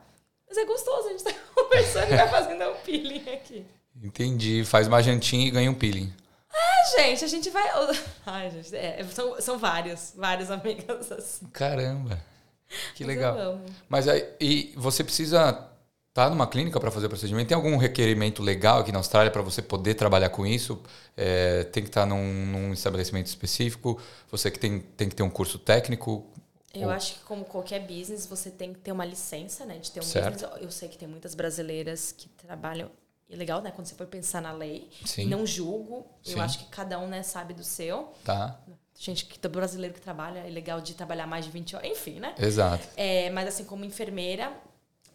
mas é gostoso, a gente tá <laughs> conversando e vai fazendo um peeling aqui. Entendi. Faz uma jantinha e ganha um peeling. Ah, gente, a gente vai. <laughs> Ai, gente, é, são, são vários, várias amigas assim. Caramba. <laughs> Que Mas legal. Mas aí, e você precisa estar numa clínica para fazer o procedimento? Tem algum requerimento legal aqui na Austrália para você poder trabalhar com isso? É, tem que estar num, num estabelecimento específico? Você que tem, tem que ter um curso técnico? Eu Ou- acho que como qualquer business, você tem que ter uma licença, né? De ter um Certo. business. Eu sei que tem muitas brasileiras que trabalham. E é legal, né? Quando você for pensar na lei. Sim. Não julgo. Sim. Eu acho que cada um, né, sabe do seu. Tá? Gente, que todo brasileiro que trabalha, é legal de trabalhar mais de 20 horas. Enfim, né? Exato. É, mas assim, como enfermeira,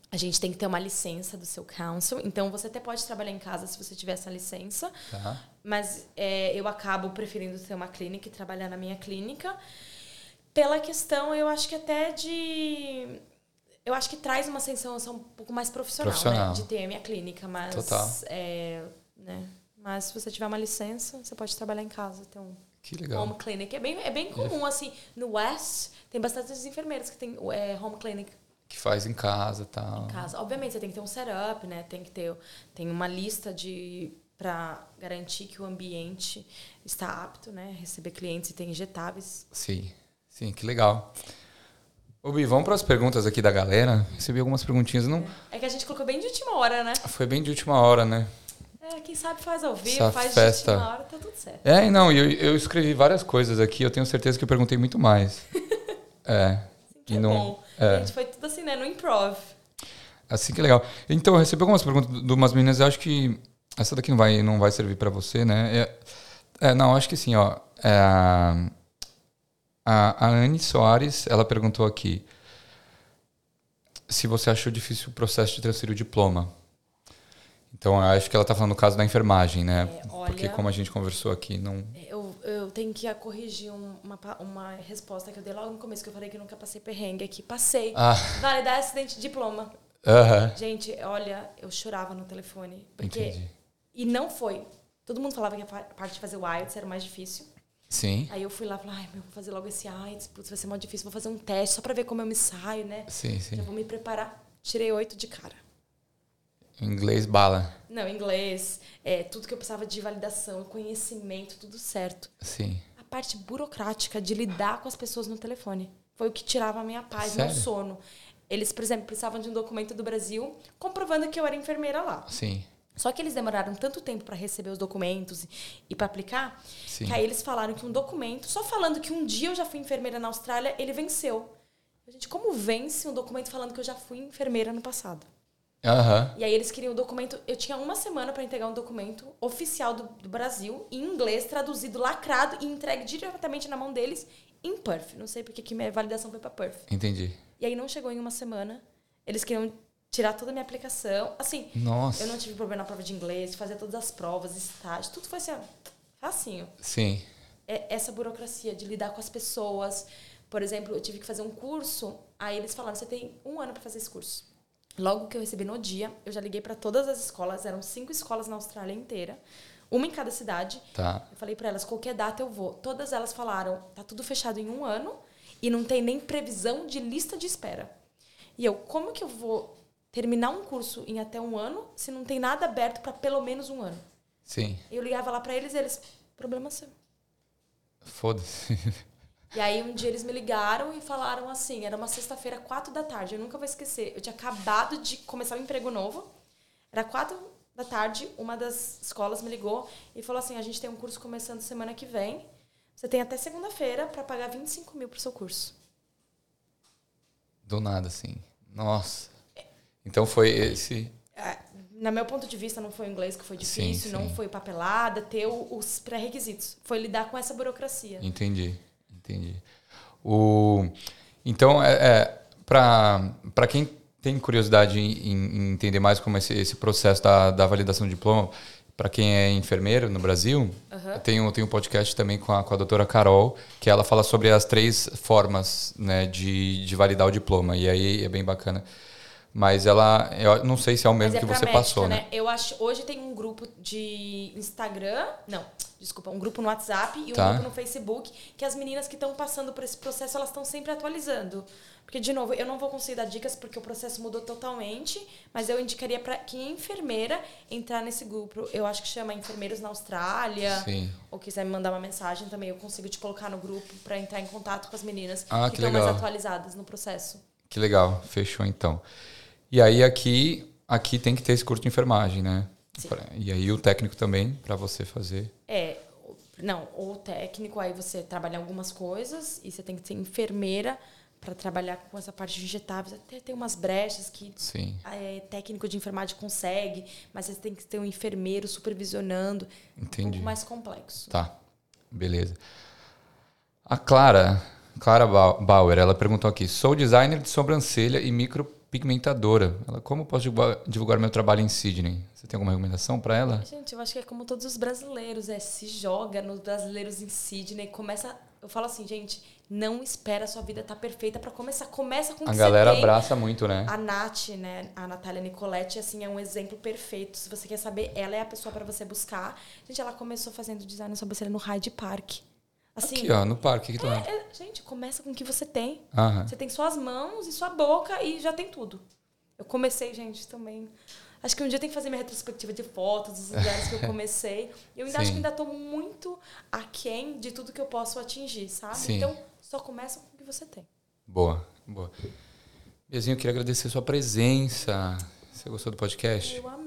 a gente tem que ter uma licença do seu council. Então, você até pode trabalhar em casa se você tiver essa licença. Tá. Mas é, eu acabo preferindo ter uma clínica e trabalhar na minha clínica. Pela questão, eu acho que até de. Eu acho que traz uma sensação um pouco mais profissional, Profissional. Né? De ter a minha clínica. Mas. Total. É, né? Mas se você tiver uma licença, você pode trabalhar em casa, ter um Que legal. home clinic. É bem, é bem comum, assim. No West, tem bastante enfermeiras que tem é, home clinic Que faz em casa e tal. em casa. Obviamente, você tem que ter um setup, né? Tem que ter tem uma lista de para garantir que o ambiente está apto, né? Receber clientes e tem injetáveis. Sim. Sim, que legal. Ô, Bi, vamos para as perguntas aqui da galera. Recebi algumas perguntinhas. Não... É que a gente colocou bem de última hora, né? Foi bem de última hora, né? É, quem sabe faz ao vivo, Essa faz festa- última hora, tá tudo certo. É, não, eu, eu escrevi várias coisas aqui. Eu tenho certeza que eu perguntei muito mais. <laughs> É. Que E é não- bom. é. A gente foi tudo assim, né? No improv. Assim que é legal. Então, eu recebi algumas perguntas de umas meninas. Eu acho que essa daqui não vai, não vai servir para você, né? É, é, não, acho que sim, ó. É, a, a, a Anne Soares, ela perguntou aqui se você achou difícil o processo de transferir o diploma. Então, eu acho que ela está falando no caso da enfermagem, né? É, olha- Porque como a gente conversou aqui, não... Eu, eu tenho que corrigir um- uma, uma resposta que eu dei logo no começo, que eu falei que eu nunca passei perrengue aqui. Passei. Ah, Validar acidente de diploma. aham, Gente, olha, eu chorava no telefone. Porque entendi. E não foi. Todo mundo falava que a pa- parte de fazer o IELTS era mais difícil. Sim, Aí eu fui lá e falei, ai, meu, vou fazer logo esse IELTS, putz, vai ser muito difícil, vou fazer um teste só pra ver como eu me saio, né? sim, sim. Já vou me preparar. Tirei oito de cara. Inglês bala. Não, inglês, é, tudo que eu precisava de validação, conhecimento, tudo certo. Sim. A parte burocrática de lidar com as pessoas no telefone foi o que tirava a minha paz, meu Sério? sono. Eles, por exemplo, precisavam de um documento do Brasil comprovando que eu era enfermeira lá. Sim. Só que eles demoraram tanto tempo para receber os documentos e, e para aplicar, Sim. que aí eles falaram que um documento, só falando que um dia eu já fui enfermeira na Austrália, ele venceu. Gente, como vence um documento falando que eu já fui enfermeira no passado? Aham. E aí eles queriam o documento. Eu tinha uma semana para entregar um documento oficial do, do Brasil, em inglês, traduzido, lacrado e entregue diretamente na mão deles em Perth. Não sei porque que minha validação foi para Perth. Entendi. E aí não chegou em uma semana. Eles queriam tirar toda a minha aplicação. Assim, Nossa. eu não tive problema na prova de inglês, fazer todas as provas, estágio, tudo foi assim, facinho. Sim. É essa burocracia de lidar com as pessoas. Por exemplo, eu tive que fazer um curso, aí eles falaram: você tem um ano para fazer esse curso. Logo que eu recebi no dia, eu já liguei para todas as escolas, eram cinco escolas na Austrália inteira, uma em cada cidade. Tá. Eu falei para elas: qualquer data eu vou. Todas elas falaram: tá tudo fechado em um ano e não tem nem previsão de lista de espera. E eu, como que eu vou terminar um curso em até um ano se não tem nada aberto para pelo menos um ano? Sim. Eu ligava lá para eles e eles: problema seu. Foda-se. <laughs> E aí um dia eles me ligaram e falaram assim, era uma sexta-feira, quatro da tarde, eu nunca vou esquecer. Eu tinha acabado de começar um emprego novo. Era quatro da tarde, uma das escolas me ligou e falou assim: a gente tem um curso começando semana que vem. Você tem até segunda-feira para pagar 25 mil pro seu curso. Do nada, assim. Nossa. Então foi esse. É, Na meu ponto de vista, não foi o inglês que foi Sim, difícil, não sim. foi papelada, ter os pré-requisitos. Foi lidar com essa burocracia. Entendi, entendi. O, então, é, é, para quem tem curiosidade em, em entender mais como esse, esse processo da, da validação de diploma, para quem é enfermeiro no Brasil, eu tenho, tenho um podcast também com a, com a doutora Carol, que ela fala sobre as três formas né, de, de validar o diploma. E aí é bem bacana. Mas ela, eu não sei se é o mesmo é que você médica, passou, né? Eu acho, hoje tem um grupo de Instagram, não, desculpa, um grupo no WhatsApp e um Tá. grupo no Facebook, que as meninas que estão passando por esse processo, elas estão sempre atualizando. Porque, de novo, eu não vou conseguir dar dicas porque o processo mudou totalmente, mas eu indicaria para quem é enfermeira entrar nesse grupo. Eu acho que chama Enfermeiros na Austrália. Sim. Ou quiser me mandar uma mensagem também, eu consigo te colocar no grupo para entrar em contato com as meninas Ah, que que estão mais atualizadas no processo. Que legal, fechou então. E aí aqui, aqui tem que ter esse curso de enfermagem, né? Sim. E aí o técnico também para você fazer. É, não, o técnico, aí você trabalha algumas coisas e você tem que ser enfermeira para trabalhar com essa parte de injetáveis. Até tem umas brechas que Sim, é, técnico de enfermagem consegue, mas você tem que ter um enfermeiro supervisionando. Um entendi. pouco mais complexo. Tá, beleza. A Clara, Clara Ba- Bauer, ela perguntou aqui: sou designer de sobrancelha e micropigmentadora. Ela, como posso divulgar, divulgar meu trabalho em Sydney? Você tem alguma recomendação para ela? Gente, eu acho que é como todos os brasileiros, é se joga nos brasileiros em Sydney, começa, eu falo assim, gente, não espera a sua vida estar perfeita para começar, começa com o A que galera você tem. abraça muito, né? A Nath, né, a Natália Nicoletti, assim, é um exemplo perfeito. Se você quer saber, ela é a pessoa para você buscar. Gente, ela começou fazendo design sobrancelha no Hyde Park. Assim, Aqui, ó, no parque. Aqui do lado. é- gente, começa com o que você tem. Aham. Você tem suas mãos e sua boca e já tem tudo. Eu comecei, gente, também. Acho que um dia tem que fazer minha retrospectiva de fotos dos lugares que eu <laughs> comecei. Eu ainda acho Sim. que ainda estou muito aquém de tudo que eu posso atingir, sabe? Sim. Então, só começa com o que você tem. Boa, boa. Bezinho, eu queria agradecer a sua presença. Você gostou do podcast? Eu amei,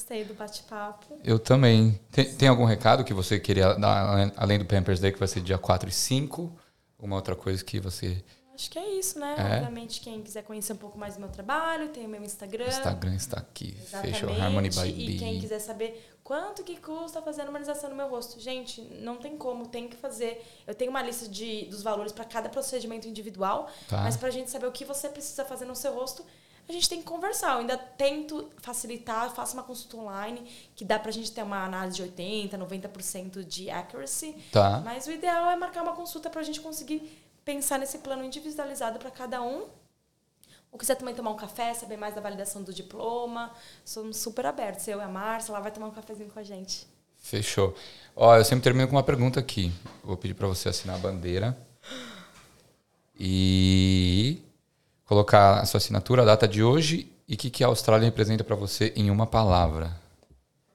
gostei do bate-papo. Eu também. Tem, tem algum recado que você queria dar, além do Pampers Day, que vai ser dia 4 e 5? Uma outra coisa que você. Acho que é isso, né? É. Obviamente, quem quiser conhecer um pouco mais do meu trabalho, tem o meu Instagram. O Instagram está aqui. Exatamente. Fechou. Harmony by E quem quiser saber quanto que custa fazer a harmonização no meu rosto. Gente, não tem como, tem que fazer. Eu tenho uma lista de, dos valores para cada procedimento individual, Tá. mas pra gente saber o que você precisa fazer no seu rosto, a gente tem que conversar. Eu ainda tento facilitar, faço uma consulta online, que dá pra gente ter uma análise de 80%, 90% de accuracy. Tá. Mas o ideal é marcar uma consulta pra gente conseguir pensar nesse plano individualizado para cada um. Ou quiser também tomar um café, saber mais da validação do diploma, somos super abertos. Eu e a Márcia, ela vai tomar um cafezinho com a gente. Fechou. Ó, eu sempre termino com uma pergunta aqui. Vou pedir para você assinar a bandeira. E colocar a sua assinatura, a data de hoje e o que, que a Austrália representa para você em uma palavra.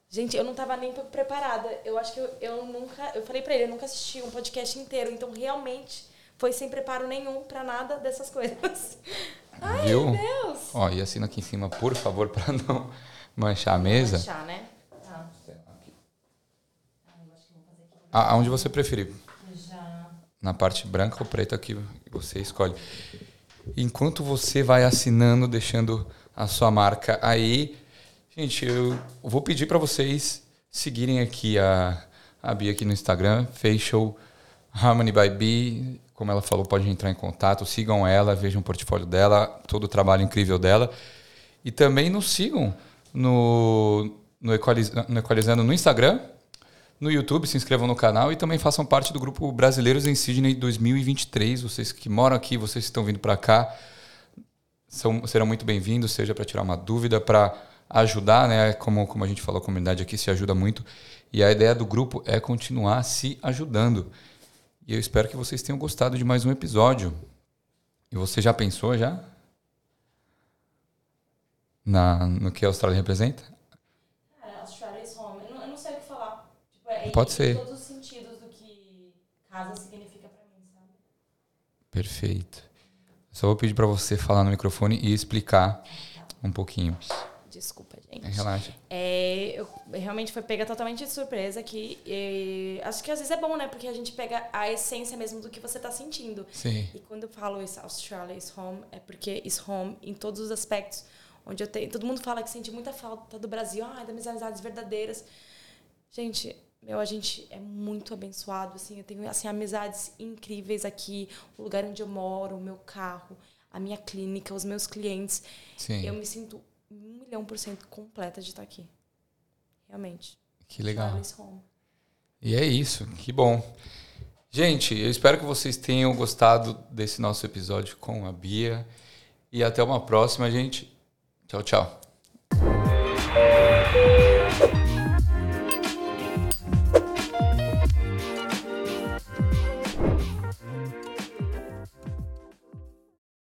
Gente, eu não tava nem preparada. Eu acho que eu, eu nunca. Eu falei pra ele, eu nunca assisti um podcast inteiro, então realmente foi sem preparo nenhum pra nada dessas coisas. <laughs> Ai, Viu? meu Deus! Ó, e assina aqui em cima, por favor, <laughs> para não manchar a mesa. Chá, né? Tá. A- Aonde você preferir. Já. Na parte branca ou preta que você escolhe. Enquanto você vai assinando, deixando a sua marca aí, gente, eu vou pedir para vocês seguirem aqui a, a Bia aqui no Instagram, Facial Harmony by B, como ela falou, pode entrar em contato, sigam ela, vejam o portfólio dela, todo o trabalho incrível dela. E também nos sigam no, no, Equaliz, no Equalizando no Instagram, no YouTube, se inscrevam no canal e também façam parte do grupo Brasileiros em Sydney 2023. Vocês que moram aqui, vocês que estão vindo para cá, são, serão muito bem-vindos, seja para tirar uma dúvida, para ajudar, né? Como, como a gente falou, a comunidade aqui se ajuda muito. E a ideia do grupo é continuar se ajudando. E eu espero que vocês tenham gostado de mais um episódio. E você já pensou já? Na, no que a Austrália representa? Cara, Australia is home. Eu não, eu não sei o que falar. É Pode em ser. todos os sentidos do que casa significa pra mim, sabe? Perfeito. Só vou pedir para você falar no microfone e explicar um pouquinho. Desculpa, gente. Relaxa. É, eu realmente foi pega totalmente de surpresa aqui. E acho que às vezes é bom, né? Porque a gente pega a essência mesmo do que você tá sentindo. Sim. E quando eu falo isso, Australia is home, é porque is home em todos os aspectos. Onde eu tenho. Todo mundo fala que sente muita falta do Brasil, ah, das minhas amizades verdadeiras. Gente, meu, a gente é muito abençoado, assim. Eu tenho, assim, amizades incríveis aqui. O lugar onde eu moro, o meu carro, a minha clínica, os meus clientes. Sim. Eu me sinto um milhão por cento completa de estar aqui. Realmente. Que legal. E é isso, que bom. Gente, eu espero que vocês tenham gostado desse nosso episódio com a Bia. E até uma próxima, gente. Tchau, tchau.